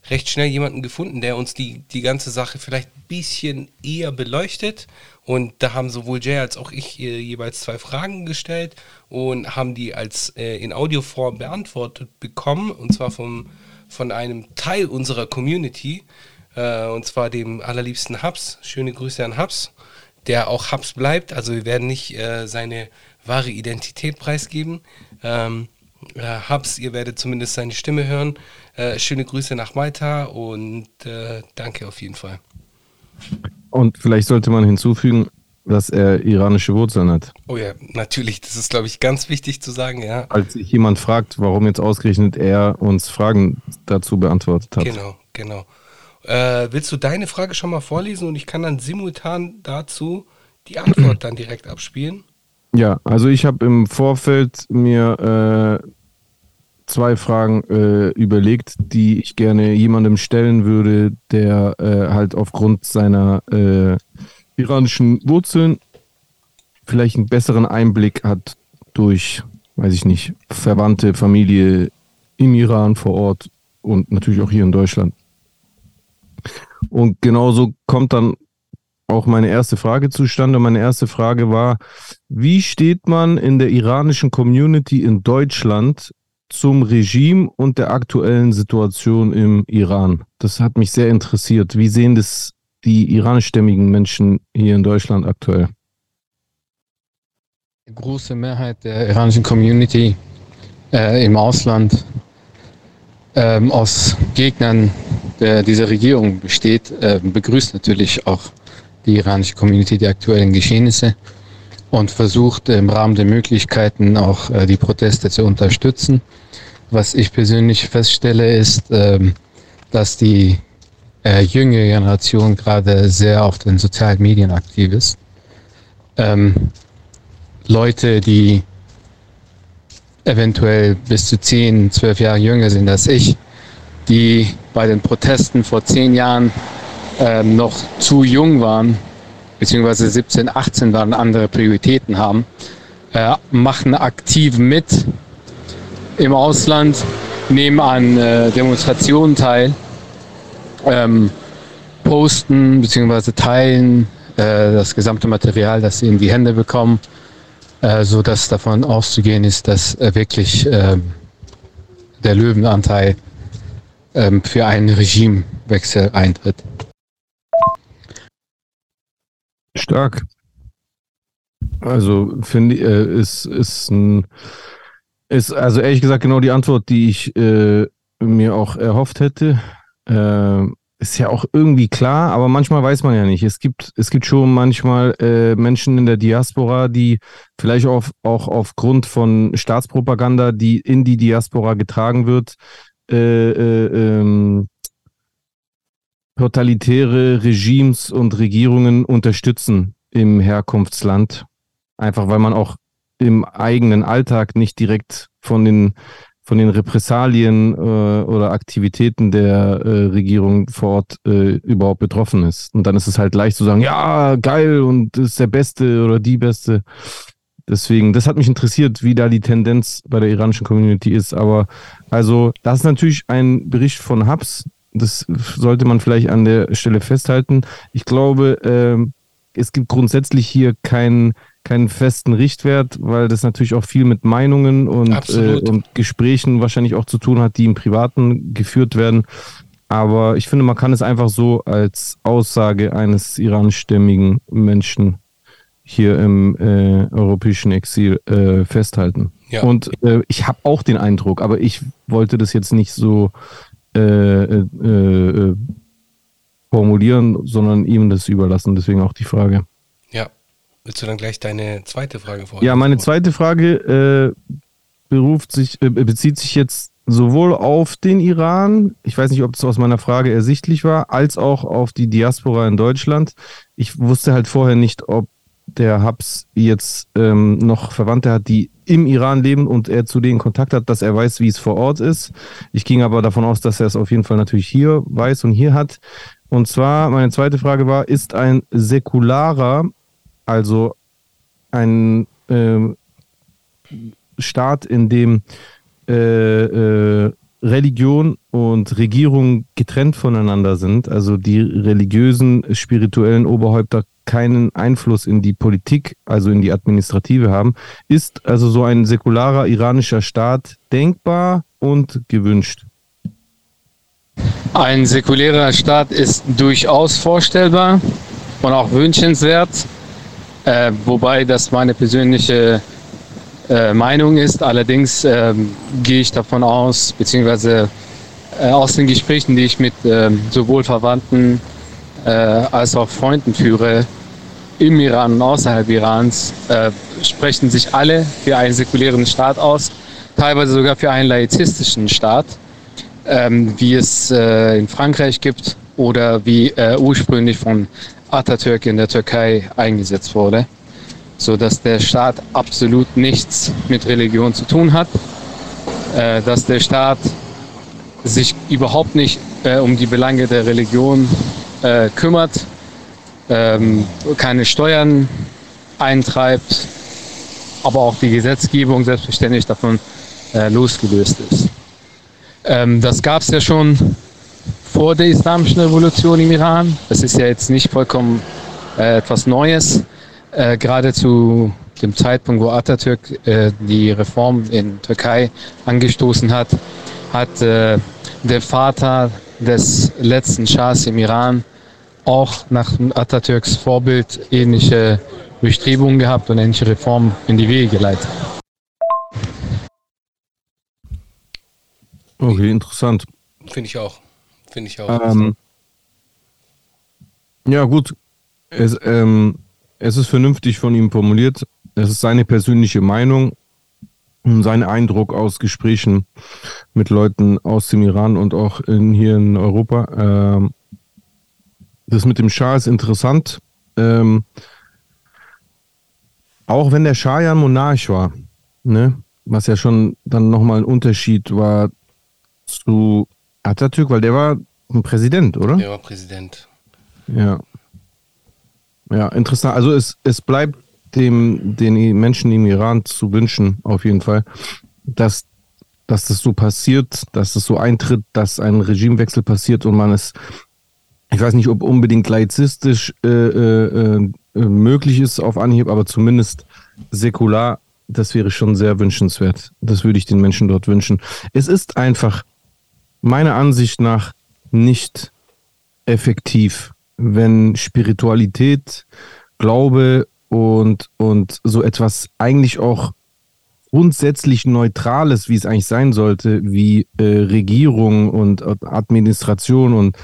recht schnell jemanden gefunden, der uns die, die ganze Sache vielleicht ein bisschen eher beleuchtet. Und da haben sowohl Jay als auch ich äh, jeweils zwei Fragen gestellt und haben die als äh, in Audioform beantwortet bekommen. Und zwar vom, von einem Teil unserer Community. Äh, und zwar dem allerliebsten Hubs. Schöne Grüße an Hubs, der auch Hubs bleibt. Also wir werden nicht äh, seine wahre Identität preisgeben. Ähm, äh, Habs, ihr werdet zumindest seine Stimme hören. Äh, schöne Grüße nach Malta und äh, danke auf jeden Fall. Und vielleicht sollte man hinzufügen, dass er iranische Wurzeln hat. Oh ja, natürlich. Das ist, glaube ich, ganz wichtig zu sagen, ja. Als sich jemand fragt, warum jetzt ausgerechnet er uns Fragen dazu beantwortet hat. Genau, genau. Äh, willst du deine Frage schon mal vorlesen und ich kann dann simultan dazu die Antwort dann direkt abspielen? Ja, also ich habe im Vorfeld mir äh, zwei Fragen äh, überlegt, die ich gerne jemandem stellen würde, der äh, halt aufgrund seiner äh, iranischen Wurzeln vielleicht einen besseren Einblick hat durch, weiß ich nicht, Verwandte, Familie im Iran vor Ort und natürlich auch hier in Deutschland. Und genauso kommt dann auch meine erste Frage zustande. Meine erste Frage war, wie steht man in der iranischen Community in Deutschland zum Regime und der aktuellen Situation im Iran? Das hat mich sehr interessiert. Wie sehen das die iranischstämmigen Menschen hier in Deutschland aktuell? Die große Mehrheit der iranischen Community äh, im Ausland ähm, aus Gegnern der, dieser Regierung besteht, äh, begrüßt natürlich auch die iranische Community die aktuellen Geschehnisse und versucht im Rahmen der Möglichkeiten auch äh, die Proteste zu unterstützen. Was ich persönlich feststelle, ist, ähm, dass die äh, jüngere Generation gerade sehr auf den sozialen Medien aktiv ist. Ähm, Leute, die eventuell bis zu 10, 12 Jahre jünger sind als ich, die bei den Protesten vor zehn Jahren ähm, noch zu jung waren, beziehungsweise 17, 18 waren, andere Prioritäten haben, äh, machen aktiv mit im Ausland, nehmen an äh, Demonstrationen teil, ähm, posten beziehungsweise teilen äh, das gesamte Material, das sie in die Hände bekommen, äh, so dass davon auszugehen ist, dass äh, wirklich ähm, der Löwenanteil ähm, für einen Regimewechsel eintritt. Stark. Also finde ich, äh, ist, ist ein, ist also ehrlich gesagt genau die Antwort, die ich äh, mir auch erhofft hätte. Äh, ist ja auch irgendwie klar, aber manchmal weiß man ja nicht. Es gibt, es gibt schon manchmal äh, Menschen in der Diaspora, die vielleicht auch, auch aufgrund von Staatspropaganda, die in die Diaspora getragen wird, äh, äh, ähm, totalitäre Regimes und Regierungen unterstützen im Herkunftsland. Einfach weil man auch im eigenen Alltag nicht direkt von den, von den Repressalien äh, oder Aktivitäten der äh, Regierung vor Ort äh, überhaupt betroffen ist. Und dann ist es halt leicht zu sagen, ja, geil und ist der Beste oder die Beste. Deswegen, das hat mich interessiert, wie da die Tendenz bei der iranischen Community ist. Aber also, das ist natürlich ein Bericht von Hubs. Das sollte man vielleicht an der Stelle festhalten. Ich glaube, äh, es gibt grundsätzlich hier keinen keinen festen Richtwert, weil das natürlich auch viel mit Meinungen und, äh, und Gesprächen wahrscheinlich auch zu tun hat, die im Privaten geführt werden. Aber ich finde, man kann es einfach so als Aussage eines iranischstämmigen Menschen hier im äh, europäischen Exil äh, festhalten. Ja. Und äh, ich habe auch den Eindruck, aber ich wollte das jetzt nicht so äh, äh, äh, formulieren, sondern ihm das überlassen. Deswegen auch die Frage. Ja. Willst du dann gleich deine zweite Frage vorstellen? Ja, meine zweite Frage beruft sich, bezieht sich jetzt sowohl auf den Iran, ich weiß nicht, ob es aus meiner Frage ersichtlich war, als auch auf die Diaspora in Deutschland. Ich wusste halt vorher nicht, ob der Habs jetzt ähm, noch Verwandte hat, die im Iran leben und er zu denen Kontakt hat, dass er weiß, wie es vor Ort ist. Ich ging aber davon aus, dass er es auf jeden Fall natürlich hier weiß und hier hat. Und zwar, meine zweite Frage war, ist ein säkularer, also ein äh, Staat, in dem äh, äh, Religion und Regierung getrennt voneinander sind, also die religiösen, spirituellen Oberhäupter keinen Einfluss in die Politik, also in die Administrative haben, ist also so ein säkularer iranischer Staat denkbar und gewünscht? Ein säkulärer Staat ist durchaus vorstellbar und auch wünschenswert, äh, wobei das meine persönliche äh, Meinung ist. Allerdings äh, gehe ich davon aus, beziehungsweise äh, aus den Gesprächen, die ich mit ähm, sowohl Verwandten äh, als auch Freunden führe, im Iran und außerhalb Irans äh, sprechen sich alle für einen säkulären Staat aus, teilweise sogar für einen laizistischen Staat, ähm, wie es äh, in Frankreich gibt oder wie äh, ursprünglich von Atatürk in der Türkei eingesetzt wurde, so dass der Staat absolut nichts mit Religion zu tun hat, äh, dass der Staat sich überhaupt nicht äh, um die Belange der Religion äh, kümmert ähm, keine Steuern eintreibt, aber auch die Gesetzgebung selbstverständlich davon äh, losgelöst ist. Ähm, das gab es ja schon vor der islamischen Revolution im Iran. Das ist ja jetzt nicht vollkommen äh, etwas Neues. Äh, gerade zu dem Zeitpunkt, wo Atatürk äh, die Reform in Türkei angestoßen hat, hat äh, der Vater des letzten Schahs im Iran auch nach Atatürks Vorbild ähnliche Bestrebungen gehabt und ähnliche Reformen in die Wege geleitet. Okay, interessant. Finde ich auch. Finde ich auch. Ähm, ja, gut. Es, ähm, es ist vernünftig von ihm formuliert. Es ist seine persönliche Meinung und sein Eindruck aus Gesprächen mit Leuten aus dem Iran und auch in, hier in Europa. Ähm, das mit dem Schah ist interessant. Ähm, auch wenn der Schah ja ein Monarch war, ne? was ja schon dann nochmal ein Unterschied war zu Atatürk, weil der war ein Präsident, oder? Der war Präsident. Ja. Ja, interessant. Also es, es bleibt dem, den Menschen im Iran zu wünschen, auf jeden Fall, dass, dass das so passiert, dass es so eintritt, dass ein Regimewechsel passiert und man es, ich weiß nicht, ob unbedingt laizistisch äh, äh, äh, möglich ist auf Anhieb, aber zumindest säkular, das wäre schon sehr wünschenswert. Das würde ich den Menschen dort wünschen. Es ist einfach meiner Ansicht nach nicht effektiv, wenn Spiritualität, Glaube und, und so etwas eigentlich auch grundsätzlich Neutrales, wie es eigentlich sein sollte, wie äh, Regierung und Administration und,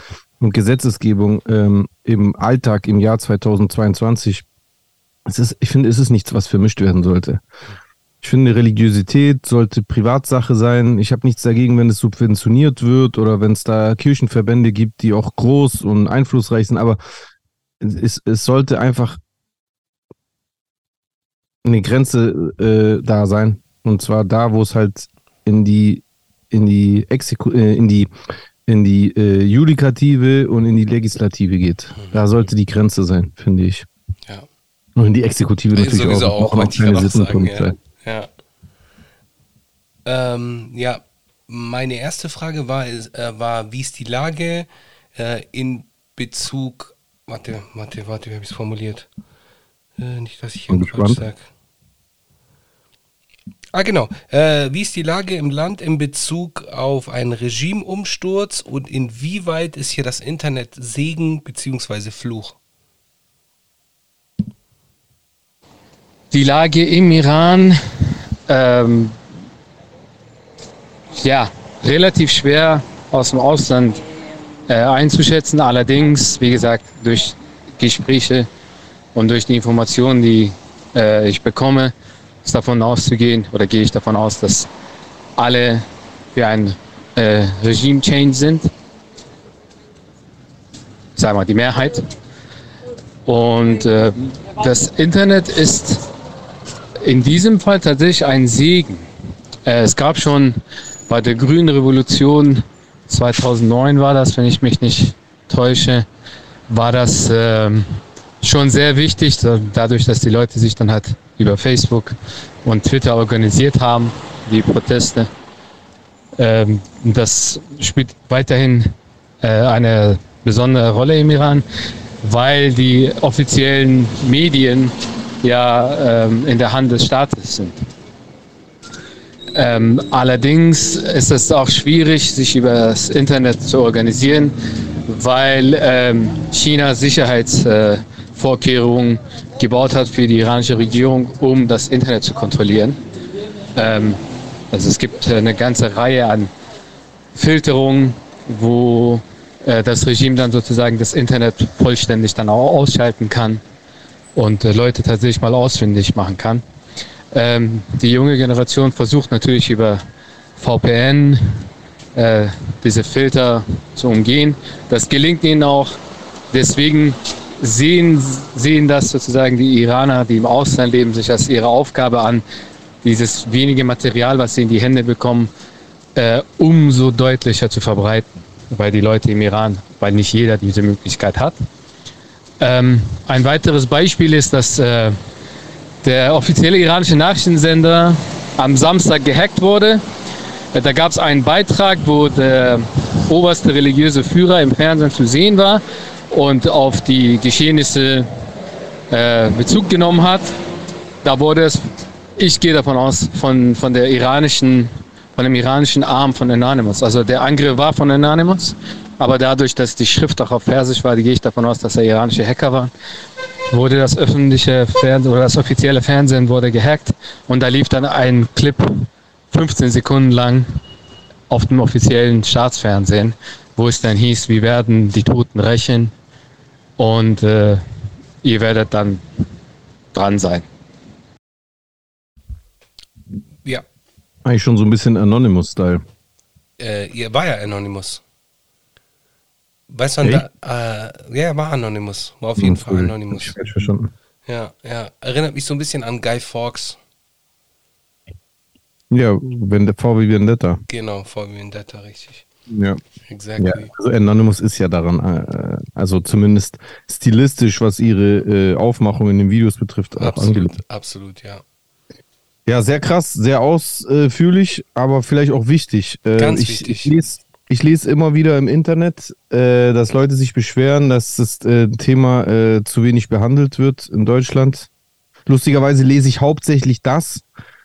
und Gesetzesgebung ähm, im Alltag im Jahr 2022. Es ist, ich finde, es ist nichts, was vermischt werden sollte. Ich finde, Religiosität sollte Privatsache sein. Ich habe nichts dagegen, wenn es subventioniert wird oder wenn es da Kirchenverbände gibt, die auch groß und einflussreich sind. Aber es, es sollte einfach eine Grenze äh, da sein. Und zwar da, wo es halt in die, in die, Exeku äh, in die, in die äh, Judikative und in die Legislative geht. Da sollte die Grenze sein, finde ich. Ja. Und in die Exekutive natürlich sowieso auch. auch, ich keine auch sagen, ja. Ja. Ähm, ja, meine erste Frage war, äh, war wie ist die Lage äh, in Bezug, warte, warte, warte, wie habe ich es formuliert? Äh, nicht, dass ich hier falsch sage. Ah, genau. Äh, wie ist die Lage im Land in Bezug auf einen Regimumsturz und inwieweit ist hier das Internet Segen bzw. Fluch? Die Lage im Iran, ähm, ja, relativ schwer aus dem Ausland äh, einzuschätzen. Allerdings, wie gesagt, durch Gespräche und durch die Informationen, die äh, ich bekomme, ist davon auszugehen oder gehe ich davon aus, dass alle für ein äh, Regime-Change sind. Sagen wir die Mehrheit. Und äh, das Internet ist in diesem Fall tatsächlich ein Segen. Äh, es gab schon bei der Grünen Revolution 2009 war das, wenn ich mich nicht täusche, war das ähm, schon sehr wichtig, da- dadurch, dass die Leute sich dann halt über Facebook und Twitter organisiert haben, die Proteste. Ähm, das spielt weiterhin äh, eine besondere Rolle im Iran, weil die offiziellen Medien ja ähm, in der Hand des Staates sind. Ähm, allerdings ist es auch schwierig, sich über das Internet zu organisieren, weil ähm, China Sicherheitsvorkehrungen äh, Vorkehrungen gebaut hat für die iranische Regierung, um das Internet zu kontrollieren. Ähm, also es gibt äh, eine ganze Reihe an Filterungen, wo äh, das Regime dann sozusagen das Internet vollständig dann auch ausschalten kann und äh, Leute tatsächlich mal ausfindig machen kann. Ähm, die junge Generation versucht natürlich über VPN äh, diese Filter zu umgehen. Das gelingt ihnen auch. Deswegen sehen, sehen das sozusagen die Iraner, die im Ausland leben, sich als ihre Aufgabe an, dieses wenige Material, was sie in die Hände bekommen, äh, umso deutlicher zu verbreiten. Weil die Leute im Iran, weil nicht jeder diese Möglichkeit hat. Ähm, ein weiteres Beispiel ist, dass äh, der offizielle iranische Nachrichtensender am Samstag gehackt wurde. Äh, Da gab es einen Beitrag, wo der oberste religiöse Führer im Fernsehen zu sehen war und auf die Geschehnisse äh, Bezug genommen hat. Da wurde es, ich gehe davon aus, von, von der iranischen, von dem iranischen Arm von Anonymous. Also der Angriff war von Anonymous, aber dadurch, dass die Schrift auch auf Persisch war, gehe ich davon aus, dass er iranische Hacker war wurde das öffentliche Fernsehen oder das offizielle Fernsehen wurde gehackt und da lief dann ein Clip 15 Sekunden lang auf dem offiziellen Staatsfernsehen, wo es dann hieß, wir werden die Toten rächen und äh, ihr werdet dann dran sein. Ja, Eigentlich schon so ein bisschen Anonymous-Style. äh, ihr war ja Anonymous. Weißt du, da, äh, ja, war Anonymous. War auf jeden Fall Sorry, Anonymous. hab Ich verstanden. Ja, ja. Erinnert mich so ein bisschen an Guy Fawkes. Ja, wenn der VW Vendetta. Genau, vor Vendetta, richtig. Ja. Exactly. ja. Also Anonymous ist ja daran, äh, also zumindest stilistisch, was ihre äh, Aufmachung in den Videos betrifft, auch absolut, angelegt. absolut, ja. Ja, sehr krass, sehr ausführlich, aber vielleicht auch wichtig. Äh, Ganz ich, wichtig. Ich lese, ich lese immer wieder im Internet, äh, dass Leute sich beschweren, dass das äh, Thema äh, zu wenig behandelt wird in Deutschland. Lustigerweise lese ich hauptsächlich das.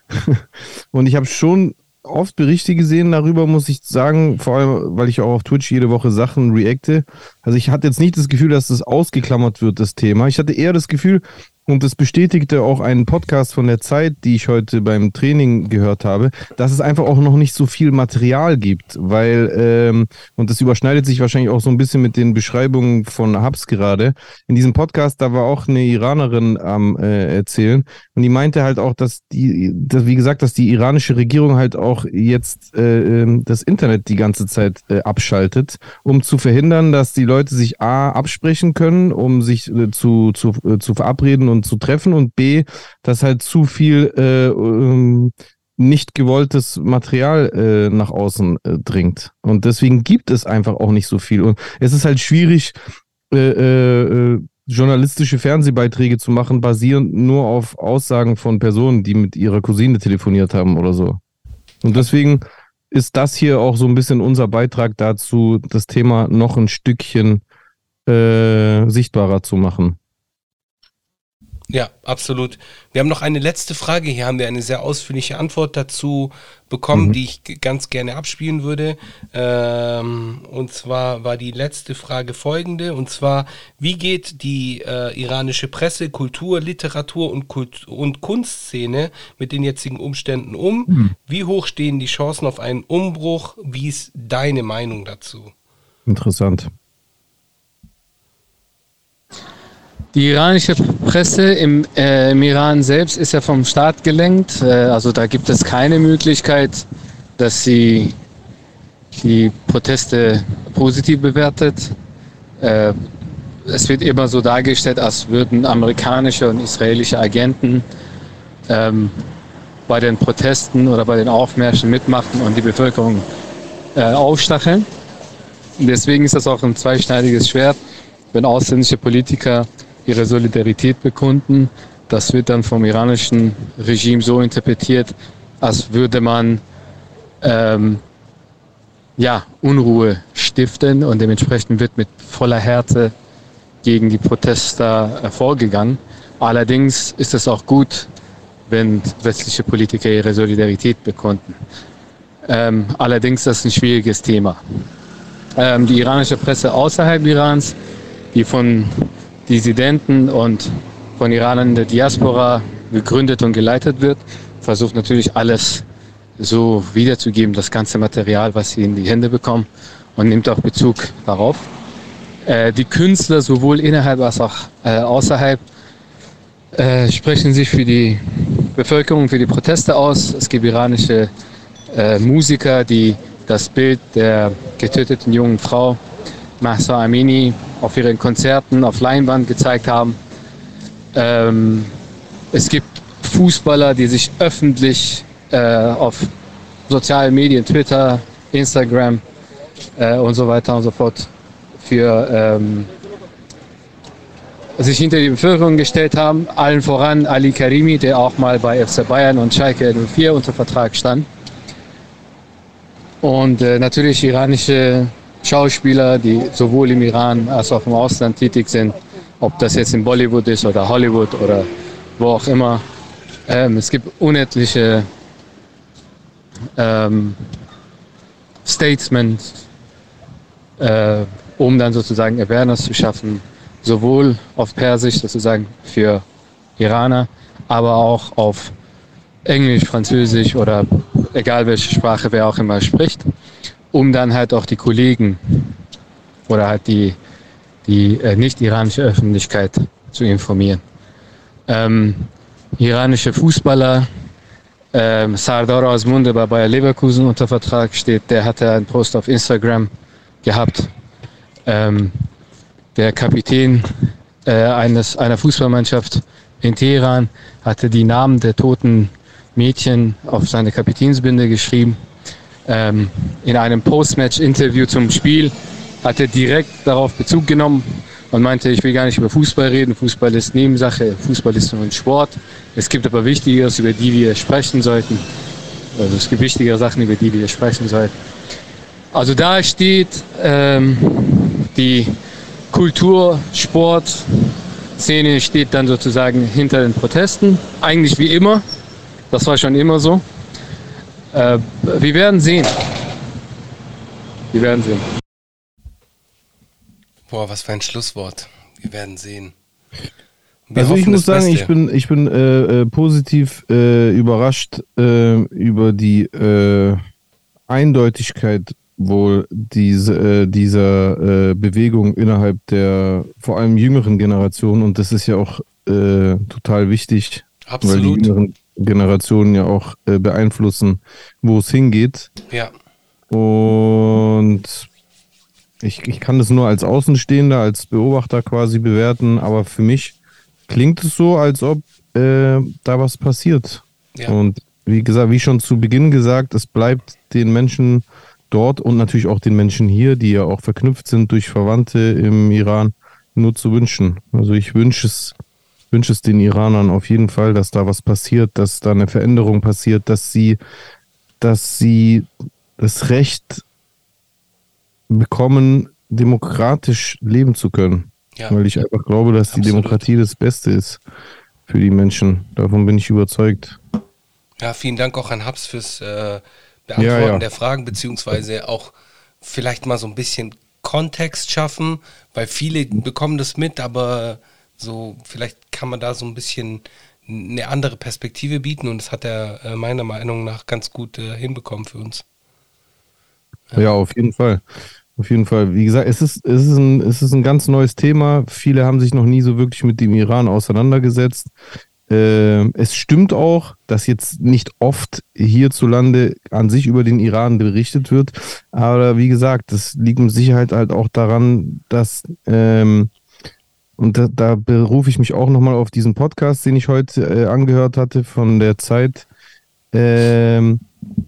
Und ich habe schon oft Berichte gesehen darüber, muss ich sagen, vor allem, weil ich auch auf Twitch jede Woche Sachen reacte. Also ich hatte jetzt nicht das Gefühl, dass das ausgeklammert wird, das Thema. Ich hatte eher das Gefühl, und das bestätigte auch einen Podcast von der Zeit, die ich heute beim Training gehört habe, dass es einfach auch noch nicht so viel Material gibt, weil, ähm, und das überschneidet sich wahrscheinlich auch so ein bisschen mit den Beschreibungen von Hubs gerade. In diesem Podcast, da war auch eine Iranerin am äh, erzählen und die meinte halt auch, dass die, dass, wie gesagt, dass die iranische Regierung halt auch jetzt äh, ähm, das Internet die ganze Zeit äh, abschaltet, um zu verhindern, dass die Leute sich A absprechen können, um sich äh, zu, zu, äh, zu verabreden und zu treffen und B, dass halt zu viel äh, ähm, nicht gewolltes Material äh, nach außen äh, dringt. Und deswegen gibt es einfach auch nicht so viel. Und es ist halt schwierig, äh, äh, äh, journalistische Fernsehbeiträge zu machen, basierend nur auf Aussagen von Personen, die mit ihrer Cousine telefoniert haben oder so. Und deswegen ist das hier auch so ein bisschen unser Beitrag dazu, das Thema noch ein Stückchen äh, sichtbarer zu machen. Ja, absolut. Wir haben noch eine letzte Frage. Hier haben wir eine sehr ausführliche Antwort dazu bekommen, Mhm. die ich ganz gerne abspielen würde. Ähm, und zwar war die letzte Frage folgende. Und zwar, wie geht die äh, iranische Presse, Kultur, Literatur und, Kult und Kunstszene mit den jetzigen Umständen um? Mhm. Wie hoch stehen die Chancen auf einen Umbruch? Wie ist deine Meinung dazu? Interessant. Die iranische Presse im, äh, im Iran selbst ist ja vom Staat gelenkt. Äh, also da gibt es keine Möglichkeit, dass sie die Proteste positiv bewertet. Äh, es wird immer so dargestellt, als würden amerikanische und israelische Agenten ähm, bei den Protesten oder bei den Aufmärschen mitmachen und die Bevölkerung äh, aufstacheln. Deswegen ist das auch ein zweischneidiges Schwert, wenn ausländische Politiker ihre Solidarität bekunden. Das wird dann vom iranischen Regime so interpretiert, als würde man ähm, ja, Unruhe stiften und dementsprechend wird mit voller Härte gegen die Protester vorgegangen. Allerdings ist es auch gut, wenn westliche Politiker ihre Solidarität bekunden. Ähm, allerdings ist das ein schwieriges Thema. Ähm, die iranische Presse außerhalb Irans, die von Dissidenten und von Iranern in der Diaspora gegründet und geleitet wird, versucht natürlich alles so wiederzugeben, das ganze Material, was sie in die Hände bekommen und nimmt auch Bezug darauf. Äh, die Künstler, sowohl innerhalb als auch äh, außerhalb, äh, sprechen sich für die Bevölkerung, für die Proteste aus. Es gibt iranische äh, Musiker, die das Bild der getöteten jungen Frau Mahsa Amini auf ihren Konzerten auf Leinwand gezeigt haben. Es gibt Fußballer, die sich öffentlich auf sozialen Medien, Twitter, Instagram und so weiter und so fort für sich hinter die Bevölkerung gestellt haben. Allen voran Ali Karimi, der auch mal bei FC Bayern und Schalke 04 unter Vertrag stand. Ähm, es gibt Fußballer, die sich öffentlich äh, auf sozialen Medien, Twitter, Instagram äh, und so weiter und so fort für ähm, sich hinter die Bevölkerung gestellt haben. Allen voran Ali Karimi, der auch mal bei FC Bayern und Schalke 04 unter Vertrag stand. Und äh, natürlich iranische Schauspieler, die sowohl im Iran als auch im Ausland tätig sind, ob das jetzt in Bollywood ist oder Hollywood oder wo auch immer. Ähm, es gibt unendliche ähm, Statements, äh, um dann sozusagen Awareness zu schaffen, sowohl auf Persisch sozusagen für Iraner, aber auch auf Englisch, Französisch oder egal welche Sprache wer auch immer spricht, um dann halt auch die Kollegen oder halt die, die äh, nicht-iranische Öffentlichkeit zu informieren. Ähm, iranische Fußballer, ähm, Sardar Azmoun, der bei Bayer Leverkusen unter Vertrag steht, der hatte einen Post auf Instagram gehabt. Ähm, der Kapitän äh, eines, einer Fußballmannschaft in Teheran hatte die Namen der toten Mädchen auf seine Kapitänsbinde geschrieben. Ähm, in einem Postmatch-Interview zum Spiel hat er direkt darauf Bezug genommen und meinte, ich will gar nicht über Fußball reden. Fußball ist Nebensache, Fußball ist nur ein Sport. Es gibt aber Wichtigeres, über die wir sprechen sollten. Also es gibt wichtigere Sachen, über die wir sprechen sollten. Also da steht ähm, die Kultur, Sport, Szene steht dann sozusagen hinter den Protesten. Eigentlich wie immer. Das war schon immer so. Äh, wir werden sehen. Wir werden sehen. Boah, was für ein Schlusswort. Wir werden sehen. Wir also ich muss sagen, Beste. ich bin, ich bin äh, äh, positiv äh, überrascht äh, über die äh, Eindeutigkeit wohl diese, äh, dieser äh, Bewegung innerhalb der vor allem jüngeren Generation und das ist ja auch äh, total wichtig, weil die Absolut. jüngeren Generationen ja auch äh, beeinflussen, wo es hingeht. Ja, Und ich, ich kann das nur als Außenstehender, als Beobachter quasi bewerten, aber für mich klingt es so, als ob äh, da was passiert. ja. Und wie gesagt, wie schon zu Beginn gesagt, es bleibt den Menschen dort und natürlich auch den Menschen hier, die ja auch verknüpft sind durch Verwandte im Iran, nur zu wünschen. Also ich wünsche es, wünsche es den Iranern auf jeden Fall, dass da was passiert, dass da eine Veränderung passiert, dass sie, dass sie das Recht bekommen, demokratisch leben zu können. ja. Weil ich einfach glaube, dass die Absolut. Demokratie das Beste ist für die Menschen. Davon bin ich überzeugt. Ja, vielen Dank auch an Habs fürs äh, Beantworten Ja, ja. der Fragen, beziehungsweise auch vielleicht mal so ein bisschen Kontext schaffen, weil viele bekommen das mit, aber so vielleicht kann man da so ein bisschen eine andere Perspektive bieten und das hat er äh, meiner Meinung nach ganz gut äh, hinbekommen für uns. Ja. auf jeden Fall. Auf jeden Fall. Wie gesagt, es ist, es, ist ein, es ist ein ganz neues Thema. Viele haben sich noch nie so wirklich mit dem Iran auseinandergesetzt. Ähm, es stimmt auch, dass jetzt nicht oft hierzulande an sich über den Iran berichtet wird. Aber wie gesagt, das liegt mit Sicherheit halt auch daran, dass, ähm, und da, da berufe ich mich auch nochmal auf diesen Podcast, den ich heute äh, angehört hatte von der Zeit. Ähm,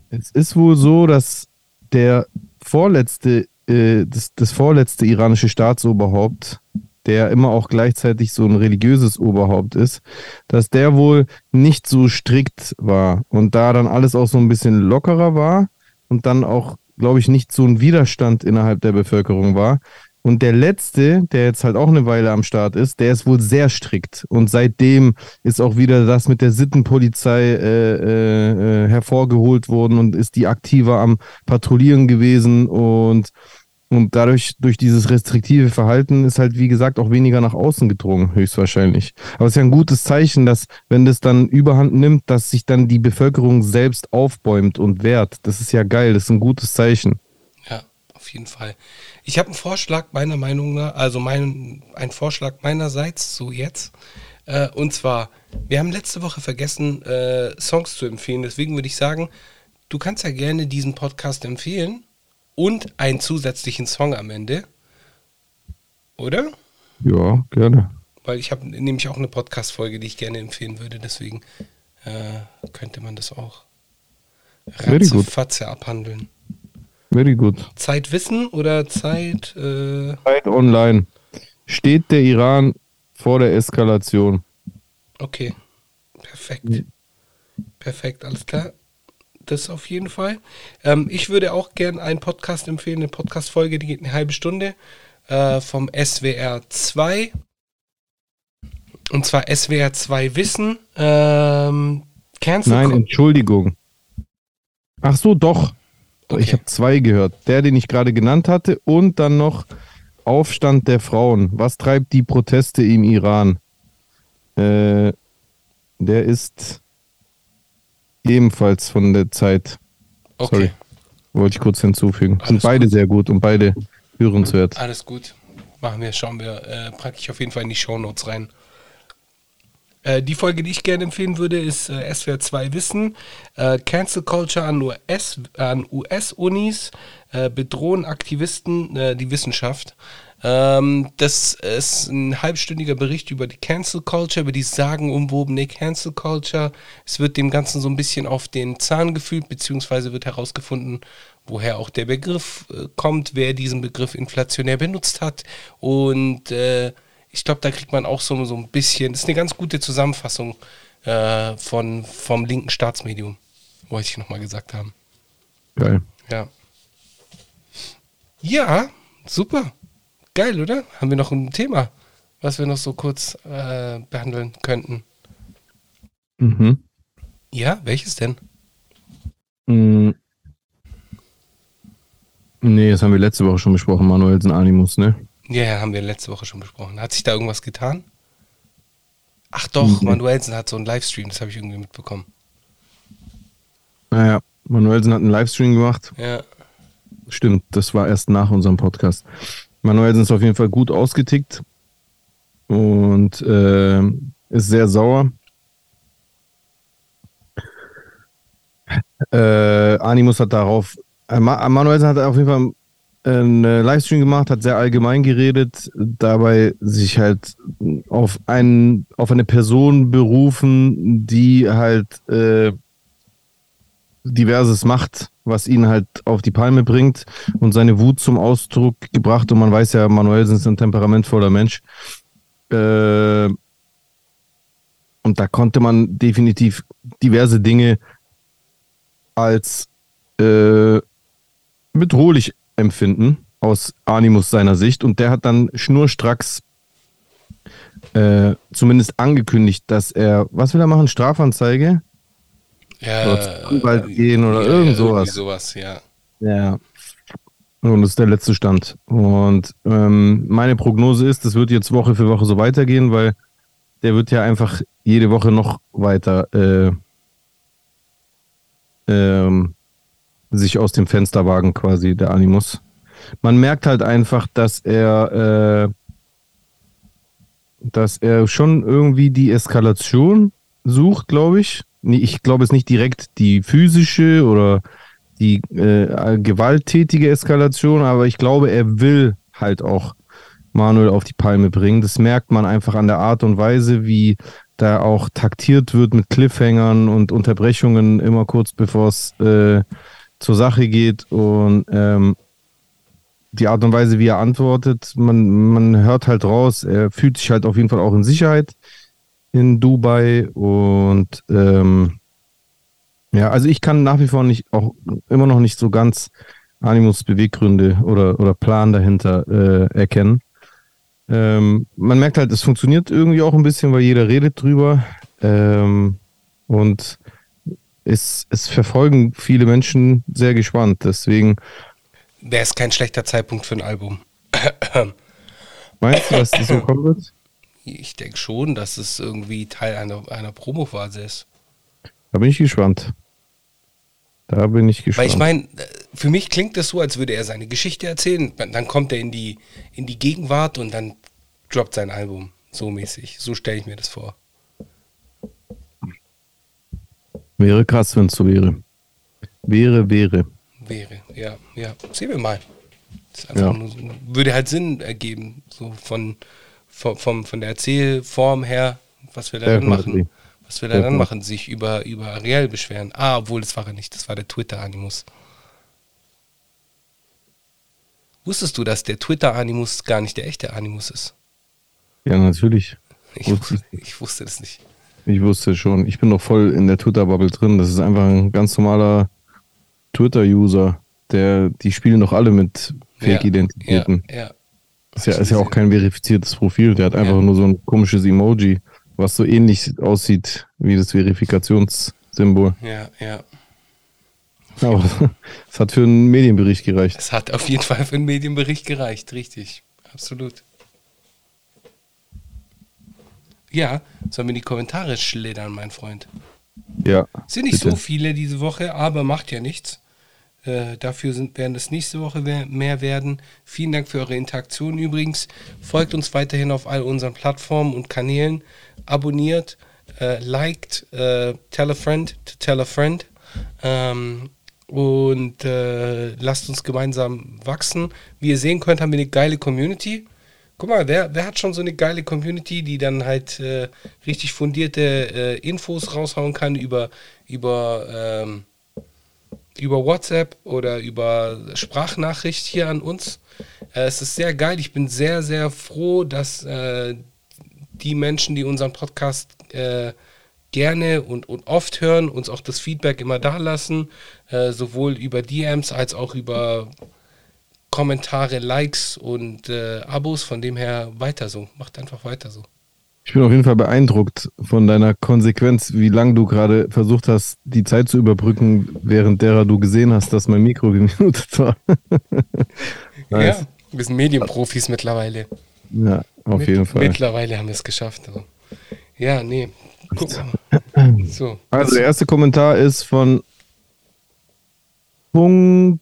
es ist wohl so, dass der vorletzte, äh, das, das vorletzte iranische Staatsoberhaupt, der immer auch gleichzeitig so ein religiöses Oberhaupt ist, dass der wohl nicht so strikt war und da dann alles auch so ein bisschen lockerer war und dann auch, glaube ich, nicht so ein Widerstand innerhalb der Bevölkerung war. Und der letzte, der jetzt halt auch eine Weile am Start ist, der ist wohl sehr strikt. Und seitdem ist auch wieder das mit der Sittenpolizei äh, äh, äh, hervorgeholt worden und ist die aktiver am Patrouillieren gewesen. Und, und dadurch, durch dieses restriktive Verhalten, ist halt, wie gesagt, auch weniger nach außen gedrungen, höchstwahrscheinlich. Aber es ist ja ein gutes Zeichen, dass, wenn das dann überhand nimmt, dass sich dann die Bevölkerung selbst aufbäumt und wehrt. Das ist ja geil, das ist ein gutes Zeichen. Auf jeden Fall. Ich habe einen Vorschlag meiner Meinung nach, also mein, ein Vorschlag meinerseits, so jetzt. Äh, und zwar, wir haben letzte Woche vergessen, äh, Songs zu empfehlen. Deswegen würde ich sagen, du kannst ja gerne diesen Podcast empfehlen und einen zusätzlichen Song am Ende. Oder? Ja, gerne. Weil ich habe nämlich auch eine Podcast-Folge, die ich gerne empfehlen würde. Deswegen äh, könnte man das auch ratzefatze abhandeln. Very good. Zeit wissen oder Zeit. Äh, Zeit online. Steht der Iran vor der Eskalation? okay. Perfekt. Perfekt, alles klar. das auf jeden Fall. Ähm, ich würde auch gerne einen Podcast empfehlen, eine Podcast-Folge, die geht eine halbe Stunde äh, vom SWR 2. Und zwar SWR 2 Wissen. Ähm, Cancel Nein, Entschuldigung. Ach so, doch. Okay. Ich habe zwei gehört. Der, den ich gerade genannt hatte und dann noch Aufstand der Frauen. Was treibt die Proteste im Iran? Äh, der ist ebenfalls von der Zeit. okay. sorry. Wollte ich kurz hinzufügen. Sind Alles beide gut. sehr gut und beide hörenswert. Alles gut. Machen wir, schauen wir, äh, packe ich auf jeden Fall in die Shownotes rein. Äh, die Folge, die ich gerne empfehlen würde, ist äh, SWR 2 Wissen. Äh, Cancel Culture an US, an US-Unis äh, bedrohen Aktivisten äh, die Wissenschaft. Ähm, das ist ein halbstündiger Bericht über die Cancel Culture, über die sagenumwobene Cancel Culture. Es wird dem Ganzen so ein bisschen auf den Zahn gefühlt, beziehungsweise wird herausgefunden, woher auch der Begriff äh, kommt, wer diesen Begriff inflationär benutzt hat. Und äh, ich glaube, da kriegt man auch so, so ein bisschen, das ist eine ganz gute Zusammenfassung äh, von, vom linken Staatsmedium, wollte ich nochmal gesagt haben. Geil. Ja. Ja, super. Geil, oder? Haben wir noch ein Thema, was wir noch so kurz äh, behandeln könnten? Mhm. Ja, welches denn? Mm. Nee, das haben wir letzte Woche schon besprochen, Manuelsen Animus, ne? Ja, ja, haben wir letzte Woche schon besprochen. Hat sich da irgendwas getan? Ach doch, Mhm. Manuelsen hat so einen Livestream, das habe ich irgendwie mitbekommen. Naja, Manuelsen hat einen Livestream gemacht. Ja. Stimmt, das war erst nach unserem Podcast. Manuelsen ist auf jeden Fall gut ausgetickt und äh, ist sehr sauer. Äh, Animus hat darauf, äh, Ma Manuelsen hat auf jeden Fall einen äh, Livestream gemacht, hat sehr allgemein geredet, dabei sich halt auf, einen, auf eine Person berufen, die halt äh, diverses macht, was ihn halt auf die Palme bringt und seine Wut zum Ausdruck gebracht. Und man weiß ja, Manuelsen ist ein temperamentvoller Mensch. Äh, und da konnte man definitiv diverse Dinge als äh, bedrohlich empfinden, aus Animus seiner Sicht. Und der hat dann schnurstracks äh, zumindest angekündigt, dass er, was will er machen? Strafanzeige? ja Oder zum Anwalt gehen oder irgend sowas. Sowas, ja. Ja. Und das ist der letzte Stand. Und ähm, meine Prognose ist, das wird jetzt Woche für Woche so weitergehen, weil der wird ja einfach jede Woche noch weiter äh, ähm, sich aus dem Fenster wagen, quasi, der Animus. Man merkt halt einfach, dass er, äh, dass er schon irgendwie die Eskalation sucht, glaube ich. Ich glaube es nicht direkt die physische oder die äh, gewalttätige Eskalation, aber ich glaube, er will halt auch Manuel auf die Palme bringen. Das merkt man einfach an der Art und Weise, wie da auch taktiert wird mit Cliffhangern und Unterbrechungen immer kurz bevor es äh, zur Sache geht und ähm, die Art und Weise, wie er antwortet, man, man hört halt raus, er fühlt sich halt auf jeden Fall auch in Sicherheit in Dubai und ähm, ja, also ich kann nach wie vor nicht, auch immer noch nicht so ganz Animus Beweggründe oder, oder Plan dahinter äh, erkennen. Ähm, man merkt halt, es funktioniert irgendwie auch ein bisschen, weil jeder redet drüber. Ähm, und es, es verfolgen viele Menschen sehr gespannt. Deswegen Wäre es kein schlechter Zeitpunkt für ein Album. meinst du, dass das so kommen wird? Ich denke schon, dass es irgendwie Teil einer, einer Promophase ist. Da bin ich gespannt. Da bin ich gespannt. Weil ich meine, für mich klingt das so, als würde er seine Geschichte erzählen. Dann kommt er in die, in die Gegenwart und dann droppt sein Album. So mäßig. So stelle ich mir das vor. Wäre krass, wenn es so wäre. Wäre, wäre. Wäre, ja, ja. Sehen wir mal. Ja. nur würde halt Sinn ergeben, so von, von, vom, von der Erzählform her, was wir da dann machen. Was wir da dann machen, sich über, über Ariel beschweren. Ah, obwohl, das war er nicht, das war der Twitter-Animus. Wusstest du, dass der Twitter-Animus gar nicht der echte Animus ist? Ja, natürlich. Ich, Wusste ich wusste das nicht. Ich wusste schon. Ich bin doch voll in der Twitter-Bubble drin. Das ist einfach ein ganz normaler Twitter-User, der, die spielen doch alle mit Fake-Identitäten. Ja, ja. Ist ja, ist ja auch kein verifiziertes Profil. Der hat einfach Ja. nur so ein komisches Emoji, was so ähnlich aussieht wie das Verifikationssymbol. Ja, ja. Aber es hat für einen Medienbericht gereicht. Es hat auf jeden Fall für einen Medienbericht gereicht, richtig. Absolut. Ja, sollen wir die Kommentare schlittern, mein Freund? Ja. Sind nicht bitte. so viele diese Woche, aber macht ja nichts. Äh, dafür sind, werden es nächste Woche mehr werden. Vielen Dank für eure Interaktion übrigens. Folgt uns weiterhin auf all unseren Plattformen und Kanälen. Abonniert, äh, liked, äh, tell a friend to tell a friend. Ähm, und äh, lasst uns gemeinsam wachsen. Wie ihr sehen könnt, haben wir eine geile Community. Guck mal, wer, wer hat schon so eine geile Community, die dann halt äh, richtig fundierte äh, Infos raushauen kann über, über, ähm, über WhatsApp oder über Sprachnachricht hier an uns. Äh, es ist sehr geil. Ich bin sehr, sehr froh, dass äh, die Menschen, die unseren Podcast äh, gerne und, und oft hören, uns auch das Feedback immer da lassen, äh, sowohl über DMs als auch über Kommentare, Likes und äh, Abos. Von dem her weiter so. Macht einfach weiter so. Ich bin auf jeden Fall beeindruckt von deiner Konsequenz, wie lange du gerade versucht hast, die Zeit zu überbrücken, während derer du gesehen hast, dass mein Mikro gemutet war. Nice. Ja, wir sind Medienprofis mittlerweile. Ja, auf Mit- jeden Fall. Mittlerweile haben wir es geschafft. Also. Ja, nee. Guck mal. So. Also der erste Kommentar ist von Pung,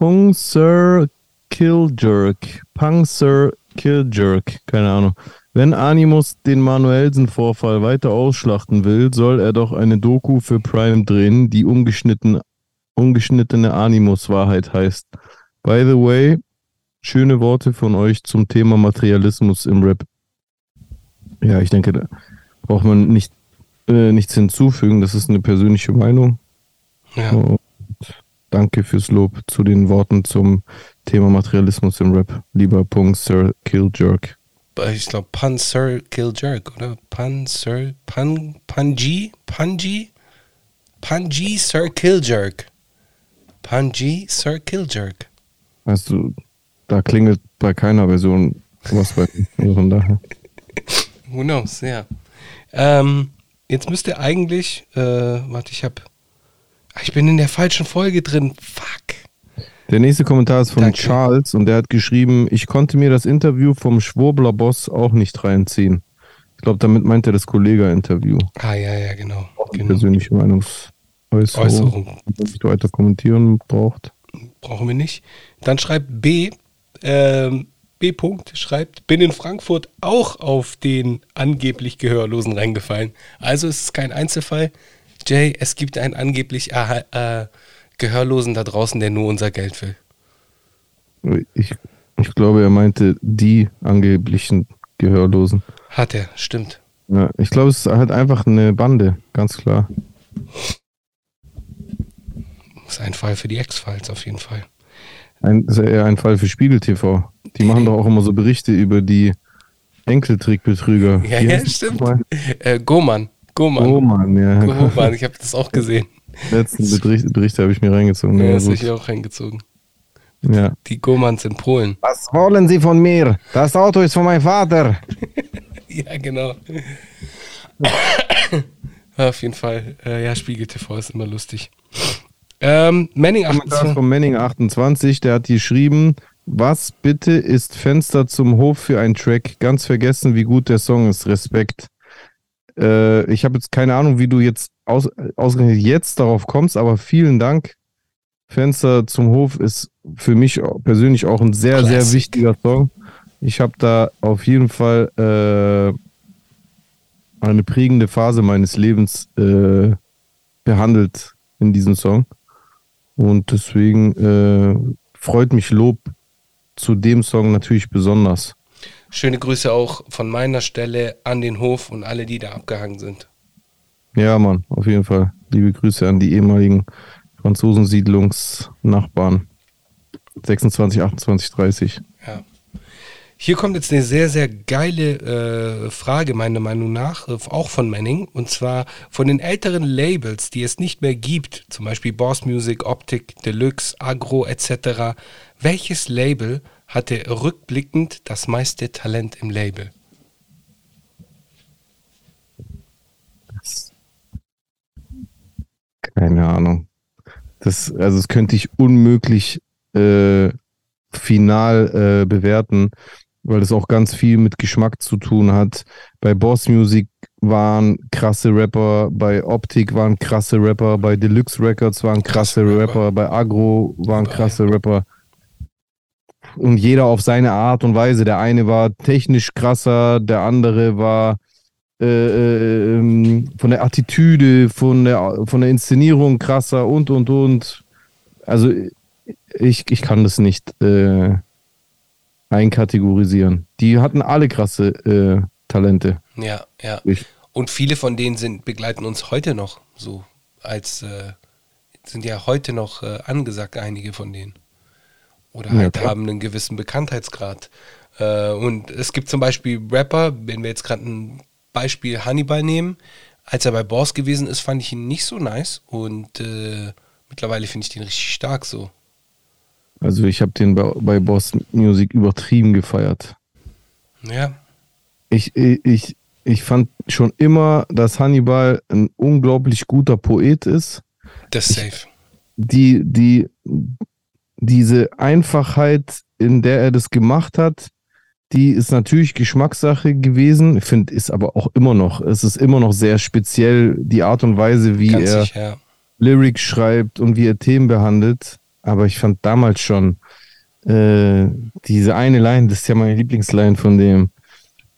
Pung Sir Killjerk. Pung Sir Killjerk, keine Ahnung. Wenn Animus den Manuelsen-Vorfall weiter ausschlachten will, soll er doch eine Doku für Prime drehen, die ungeschnitten, ungeschnittene Animus-Wahrheit heißt. By the way, schöne Worte von euch zum Thema Materialismus im Rap. Ja, ich denke, da braucht man nicht äh, nichts hinzufügen. Das ist eine persönliche Meinung. ja. Danke fürs Lob zu den Worten zum Thema Materialismus im Rap. Lieber Punkt Sir Killjerk. ich glaube Panzer Kill Jerk, oder? Panzer Pan Panji Panji Panji Sir Kill Jerk. Panji Sir Kill Jerk. Weißt du, da klingelt bei keiner Version was bei also von daher. Who knows, ja. Ähm, jetzt müsste eigentlich, äh, warte, ich hab, Ah, ich bin in der falschen Folge drin. Fuck. Der nächste Kommentar ist von Danke. Charles und der hat geschrieben, ich konnte mir das Interview vom Schwurbler-Boss auch nicht reinziehen. Ich glaube, damit meint er das Kollega-Interview. Ah, ja, ja, genau. Genau. persönliche Meinungsäußerung. Äußerung. Nicht weiter kommentieren braucht. Brauchen wir nicht. Dann schreibt B, ähm, B. -Punkt schreibt, bin in Frankfurt auch auf den angeblich Gehörlosen reingefallen. Also es ist kein Einzelfall. Jay, es gibt einen angeblich äh, äh, Gehörlosen da draußen, der nur unser Geld will. Ich, ich glaube, er meinte die angeblichen Gehörlosen. Hat er, stimmt. Ja, ich glaube, es ist halt einfach eine Bande, ganz klar. Ist ein Fall für die Ex-Files auf jeden Fall. Ein, ist eher ein Fall für Spiegel TV. Die machen doch auch immer so Berichte über die Enkeltrickbetrüger. Ja, ja, das stimmt. Äh, Goman. Goman. Mann, ja. Goman, ich habe das auch gesehen. Letzten Bericht, Berichte habe ich mir reingezogen. Ja, das habe ich auch reingezogen. ja. Die Gomans in Polen. Was wollen Sie von mir? Das Auto ist von meinem Vater. Ja, genau. Ja, Auf jeden Fall. Äh, ja, Spiegel TV ist immer lustig. Ähm, Manning Kommentar 28. von Manning 28, der hat geschrieben, was bitte ist Fenster zum Hof für ein Track? Ganz vergessen, wie gut der Song ist. Respekt. Äh, ich habe jetzt keine Ahnung, wie du jetzt aus, ausgerechnet jetzt darauf kommst, aber vielen Dank. Fenster zum Hof ist für mich persönlich auch ein sehr, sehr Classic. wichtiger Song. Ich habe da auf jeden Fall äh, eine prägende Phase meines Lebens äh, behandelt in diesem Song. Und deswegen äh, freut mich Lob zu dem Song natürlich besonders. Schöne Grüße auch von meiner Stelle an den Hof und alle, die da abgehangen sind. Ja, Mann, auf jeden Fall. Liebe Grüße an die ehemaligen Franzosensiedlungsnachbarn. 26, 28, 30. Ja. Hier kommt jetzt eine sehr, sehr geile äh, Frage, meiner Meinung nach, äh, auch von Manning. Und zwar von den älteren Labels, die es nicht mehr gibt, zum Beispiel Boss Music, Optik, Deluxe, Agro etc. Welches Label hatte rückblickend das meiste Talent im Label? Keine Ahnung. Das, also das könnte ich unmöglich äh, final äh, bewerten, weil das auch ganz viel mit Geschmack zu tun hat. Bei Boss Music waren krasse Rapper, bei Optik waren krasse Rapper, bei Deluxe Records waren krasse Rapper, bei Agro waren krasse Rapper. Und jeder auf seine Art und Weise. Der eine war technisch krasser, der andere war äh, äh, ähm, von der Attitüde, von der, von der Inszenierung krasser und und und. Also ich, ich kann das nicht äh, einkategorisieren. Die hatten alle krasse äh, Talente. Ja, ja. Ich, Und viele von denen sind, begleiten uns heute noch so als äh, sind ja heute noch äh, angesagt, einige von denen. Oder Ja, halt klar. haben einen gewissen Bekanntheitsgrad. Äh, und es gibt zum Beispiel Rapper, wenn wir jetzt gerade ein Beispiel Hannibal nehmen, als er bei Boss gewesen ist, fand ich ihn nicht so nice und äh, mittlerweile finde ich den richtig stark so. also ich habe den bei, bei Boss Music übertrieben gefeiert. Ja, Ich, ich, ich fand schon immer, dass Hannibal ein unglaublich guter Poet ist. das ist safe. die, die, diese Einfachheit, in der er das gemacht hat, die ist natürlich Geschmackssache gewesen. Ich finde, ist aber auch immer noch. Es ist immer noch sehr speziell, die Art und Weise, wie Ganz er sicher. Lyrics schreibt und wie er Themen behandelt. Aber ich fand damals schon äh, diese eine Line, das ist ja meine Lieblingsline von dem.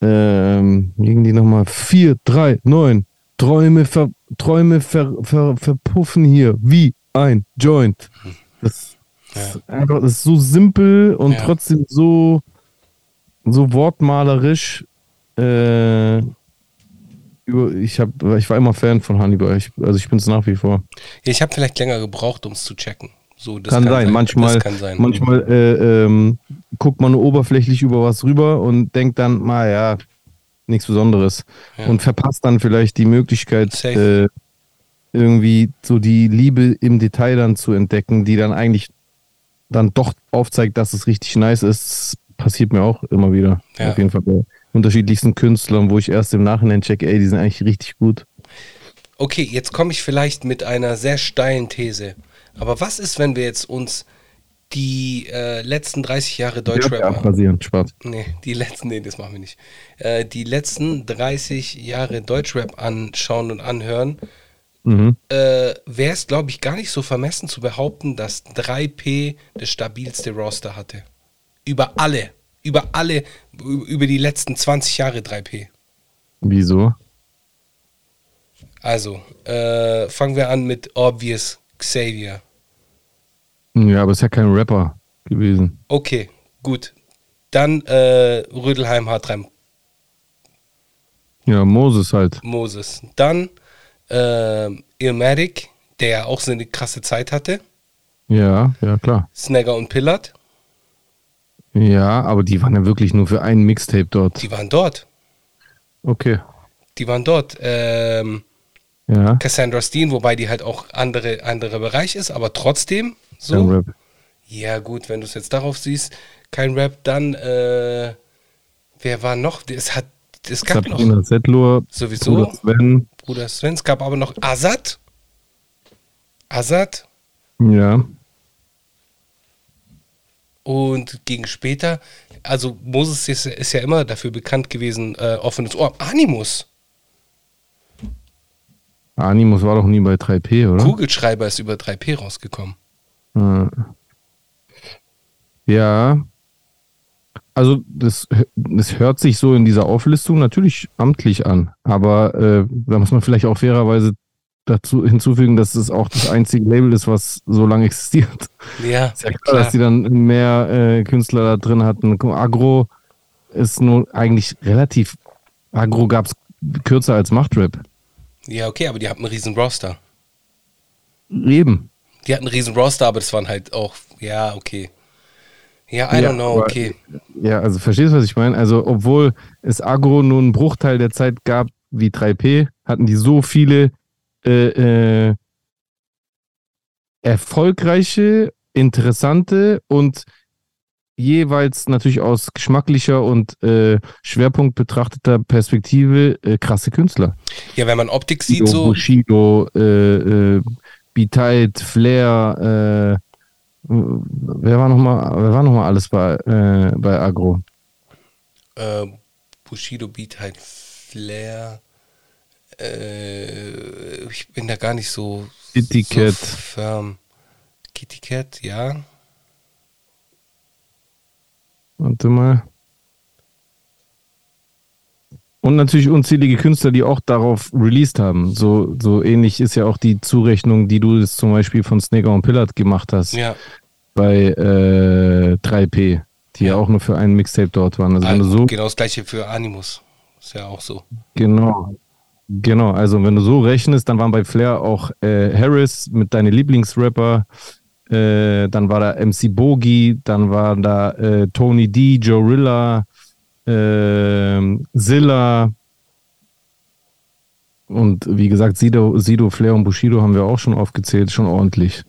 Ähm, irgendwie nochmal 4, 3, 9. Träume, ver, Träume ver, ver, verpuffen hier wie ein Joint. Das, ist einfach, das ist so simpel und Ja. trotzdem so, so wortmalerisch. Äh, ich, hab, ich war immer Fan von Hannibal. Ich, also ich bin es nach wie vor. Ja, ich habe vielleicht länger gebraucht, um es zu checken. So, das kann, sein. Manchmal, Das kann sein. manchmal äh, ähm, guckt man nur oberflächlich über was rüber und denkt dann, mal ja, nichts Besonderes. Ja. Und verpasst dann vielleicht die Möglichkeit, äh, irgendwie so die Liebe im Detail dann zu entdecken, die dann eigentlich dann doch aufzeigt, dass es richtig nice ist. Passiert mir auch immer wieder. Ja. Auf jeden Fall bei unterschiedlichsten Künstlern, wo ich erst im Nachhinein checke, ey, die sind eigentlich richtig gut. Okay, jetzt komme ich vielleicht mit einer sehr steilen These. Aber was ist, wenn wir jetzt uns die äh, letzten 30 Jahre Deutschrap an- abrasieren, Spaß. Nee, die letzten, nee, das machen wir nicht. Äh, die letzten 30 Jahre Deutschrap anschauen und anhören, Mhm. äh, wäre es, glaube ich, gar nicht so vermessen zu behaupten, dass 3P das stabilste Roster hatte. Über alle. Über alle, über die letzten 20 Jahre 3P. Wieso? Also, äh, fangen wir an mit Obvious Xavier. Ja, aber ist ja kein Rapper gewesen. Okay, gut. Dann äh, Rödelheim H3 Ja, Moses halt. Moses. Dann äh, Illmatic, der ja auch so eine krasse Zeit hatte. Ja, ja, klar. Snagger und Pillard, Ja, aber die waren ja wirklich nur für ein Mixtape dort. die waren dort. Okay. Die waren dort. Ähm, Ja. Cassandra Steen, wobei die halt auch andere, anderer Bereich ist, aber trotzdem so. Kein Rap. Ja, gut, wenn du es jetzt darauf siehst, kein Rap, dann äh, wer war noch? Es hat es gab noch Sabrina Settler, Sowieso. Sven. Bruder Sven, es gab aber noch Azad. Azad Ja. und gegen später, also Moses ist, ist ja immer dafür bekannt gewesen, äh, offenes Ohr. Animus, Animus war doch nie bei 3P, oder? Kugelschreiber ist über 3P rausgekommen. Ja. Also das, das hört sich so in dieser Auflistung natürlich amtlich an, aber äh, da muss man vielleicht auch fairerweise dazu hinzufügen, dass es auch das einzige Label ist, was so lange existiert. Ja, Ist ja klar, dass die dann mehr äh, Künstler da drin hatten. Agro ist nur eigentlich relativ. Agro gab es kürzer als Machtrap. Ja, okay, aber die hatten einen riesen Roster. Eben. Die hatten einen riesen Roster, aber das waren halt auch, ja, okay. Ja, I don't know, okay. Ja, also verstehst du, was ich meine? Also, obwohl es Agro nur einen Bruchteil der Zeit gab wie 3P, hatten die so viele äh, äh, erfolgreiche, interessante und jeweils natürlich aus geschmacklicher und äh, Schwerpunkt betrachteter Perspektive äh, krasse Künstler. Ja, wenn man Optik sieht, Bushido, so. Bushido, äh, äh, B-Tight, Flair, äh, wer war nochmal, wer war noch mal alles bei, äh, bei Agro? Äh, Bushido Beat halt Flair. Äh, ich bin da gar nicht so. Kitty so Cat. firm. Kitty Cat, ja. Warte mal. Und natürlich unzählige Künstler, die auch darauf released haben. So, so ähnlich ist ja auch die Zurechnung, die du jetzt zum Beispiel von Snaker und Pillard gemacht hast Ja. bei äh, 3P, die ja. Ja. auch nur für einen Mixtape dort waren. Also wenn du so Genau das gleiche für Animus. Ist ja auch so. Genau. Genau, also wenn du so rechnest, dann waren bei Flair auch äh, Harris mit deinen Lieblingsrapper, äh, dann war da MC Bogi, dann war da äh, Tony D, Joe Rilla, äh, Zilla und wie gesagt, Sido, Sido, Flair und Bushido haben wir auch schon aufgezählt, schon ordentlich.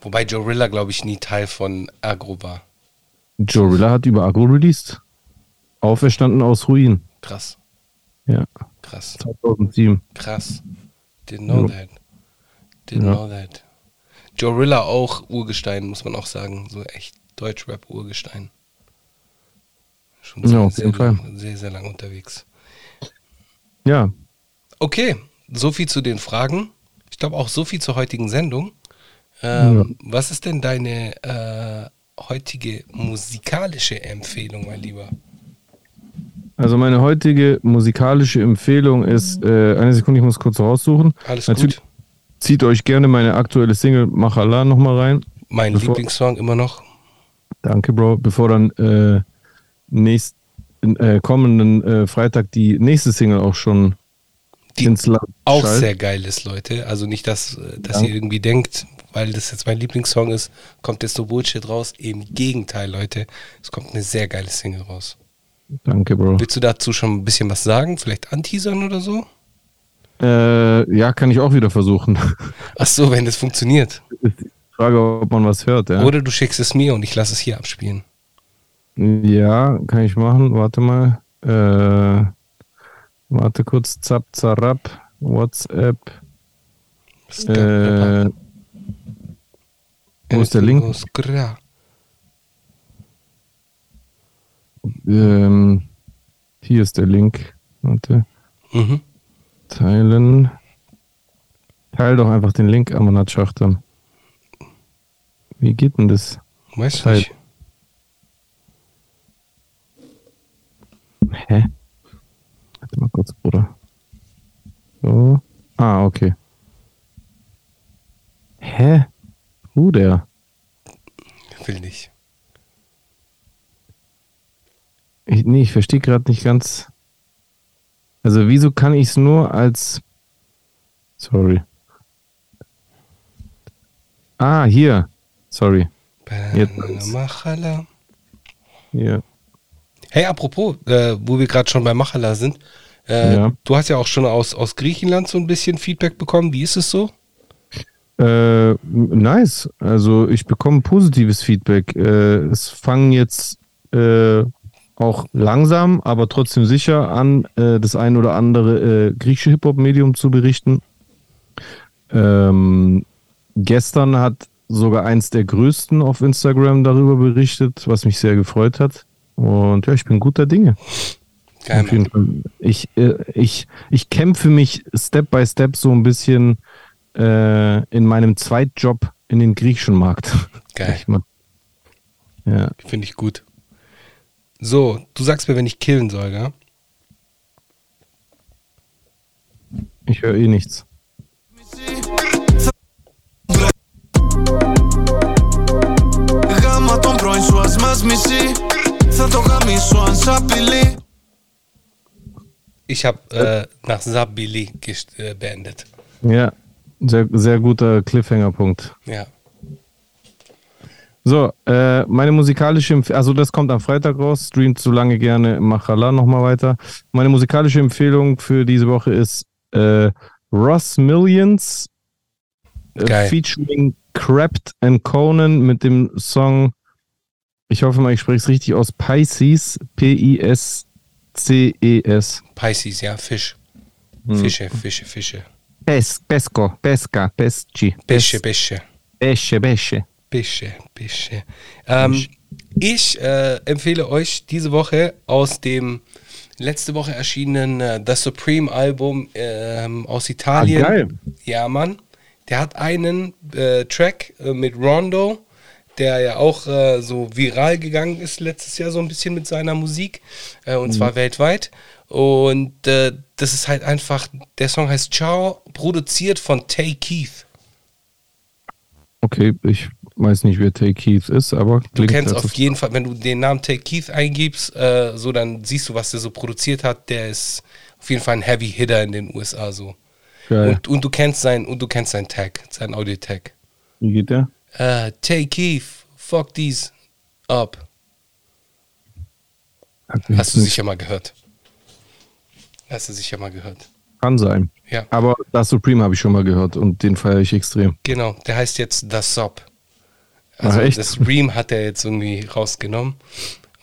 Wobei Joe Rilla, glaube ich, nie Teil von Agro war. Joe Rilla hat über Agro released. Auferstanden aus Ruin. Krass. Ja, Krass. 2007. Krass. Didn't know that. Didn't Ja. know that. Joe Rilla auch Urgestein, muss man auch sagen. So echt Deutschrap-Urgestein. Schon Ja, sehr, auf sehr, jeden Fall. lang, sehr, sehr lang unterwegs. Ja, Okay, so viel zu den Fragen. Ich glaube auch so viel zur heutigen Sendung. Ähm, Was ist denn deine äh, heutige musikalische Empfehlung, mein Lieber? Also meine heutige musikalische Empfehlung ist, äh, eine Sekunde, ich muss kurz raussuchen. Alles Natürlich gut? zieht euch gerne meine aktuelle Single Machala nochmal rein. Mein Lieblingssong immer noch. Danke, Bro. Bevor dann äh, nächst, äh, kommenden äh, Freitag die nächste Single auch schon Die ins Land Auch schallt. sehr geil ist, Leute. Also nicht, dass, äh, dass Ja. ihr irgendwie denkt, weil das jetzt mein Lieblingssong ist, kommt jetzt so Bullshit raus. Im Gegenteil, Leute. Es kommt eine sehr geile Single raus. Danke, Bro. Willst du dazu schon ein bisschen was sagen? Vielleicht anteasern oder so? Äh, ja, kann ich auch wieder versuchen. Ach so, wenn das funktioniert. Frage, ob man was hört, ja. Oder du schickst es mir und ich lasse es hier abspielen. Ja, kann ich machen. Warte mal. Äh, warte kurz. Zap, zarab. WhatsApp. Äh, wo ist der Link? Ähm, hier ist der Link. Warte. Mhm. Teilen. Teil doch einfach den Link, Amanat Schachtam. Wie geht denn das? Weiß Teil. nicht. Hä? Warte mal kurz, Bruder. So. Ah, okay. Hä? Bruder. Will nicht. Ich, nee, ich verstehe gerade nicht ganz. Also, wieso kann ich es nur als. Sorry. Ah, hier. Sorry. Jetzt Machala. Hier. Hey, apropos, äh, wo wir gerade schon bei Machala sind, äh, Ja. du hast ja auch schon aus, aus Griechenland so ein bisschen Feedback bekommen. Wie ist es so? Äh, nice. Also ich bekomme positives Feedback. Äh, es fangen jetzt äh, auch langsam, aber trotzdem sicher an, äh, das ein oder andere äh, griechische Hip-Hop-Medium zu berichten. Ähm, gestern hat sogar eins der größten auf Instagram darüber berichtet, was mich sehr gefreut hat. Und ja, ich bin guter Dinge. Geil, Fall. Ich, äh, ich, ich kämpfe mich Step by Step so ein bisschen äh, in meinem Zweitjob in den griechischen Markt. Geil. Ja. Finde ich gut. So, du sagst mir, wenn ich killen soll, gell? Ich höre eh nichts. Ich habe äh, nach Sabili äh, beendet. Ja, sehr, sehr guter Cliffhanger-Punkt. Ja. So, äh, meine musikalische Empfehlung, also das kommt am Freitag raus, streamt so lange gerne Machala nochmal weiter. Meine musikalische Empfehlung für diese Woche ist äh, Ross Millions äh, featuring Crapped and Conan mit dem Song, ich hoffe mal, ich spreche es richtig aus, Pisces, P-I-S-C-E-S. Pisces, ja, Fisch. Hm. Fische, Fische, Fische. Pes, Pesco, Pesca, Pesci, Bische, Bische. Pesce, Pesce. Bische, Bische. Ähm, ich äh, empfehle euch diese Woche aus dem letzte Woche erschienenen äh, The Supreme Album ähm, aus Ah, Italien. geil. Ja, Mann. Der hat einen äh, Track äh, mit Rondo, der ja auch äh, so viral gegangen ist letztes Jahr so ein bisschen mit seiner Musik äh, und zwar weltweit. Und äh, das ist halt einfach, der Song heißt Ciao, produziert von Tay Keith. Okay, ich weiß nicht, wer Tay Keith ist, aber Du kennst auf jeden Fall, wenn du den Namen Tay Keith eingibst, äh, so dann siehst du, was der so produziert hat. Der ist auf jeden Fall ein Heavy Hitter in den USA so. geil. Und, und du kennst sein und du kennst sein Tag, sein Audio Tag. Wie geht der? Äh, Tay Keith, fuck these up. Hast du sicher mal gehört. Hast du sicher mal gehört. Kann sein. Ja, Aber das Supreme habe ich schon mal gehört und den feiere ich extrem. genau. Der heißt jetzt The Sop. Ach, Also echt? das Ream hat er jetzt irgendwie rausgenommen.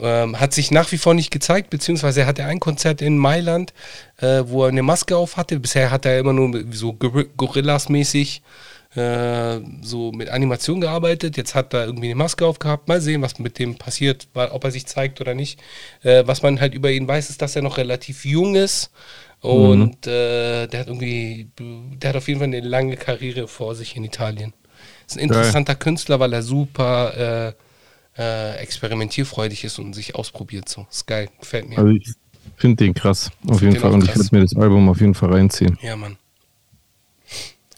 Ähm, hat sich nach wie vor nicht gezeigt, beziehungsweise er hatte ein Konzert in Mailand, äh, wo er eine Maske auf hatte. Bisher hat er immer nur so Gor- Gorillas-mäßig äh, so mit Animation gearbeitet. Jetzt hat er irgendwie eine Maske aufgehabt. Mal sehen, was mit dem passiert, ob er sich zeigt oder nicht. Äh, was man halt über ihn weiß, ist, dass er noch relativ jung ist. Und äh, der hat irgendwie, der hat auf jeden Fall eine lange Karriere vor sich in Italien. Ist ein interessanter Künstler, weil er super äh, äh, experimentierfreudig ist und sich ausprobiert. So, ist geil, gefällt mir. Also ich finde den krass, auf Find jeden den Fall. Und ich werde mir das Album auf jeden Fall reinziehen. Ja, Mann.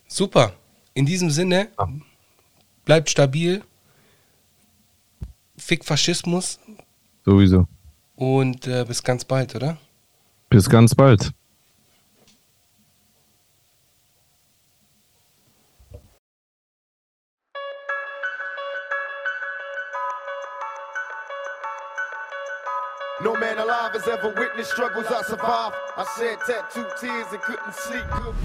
Super. In diesem Sinne, bleibt stabil, fick Faschismus Sowieso. und äh, bis ganz bald, oder? Bis ganz bald. No man alive has ever witnessed struggles I survived. I shed tattooed tears and couldn't sleep good.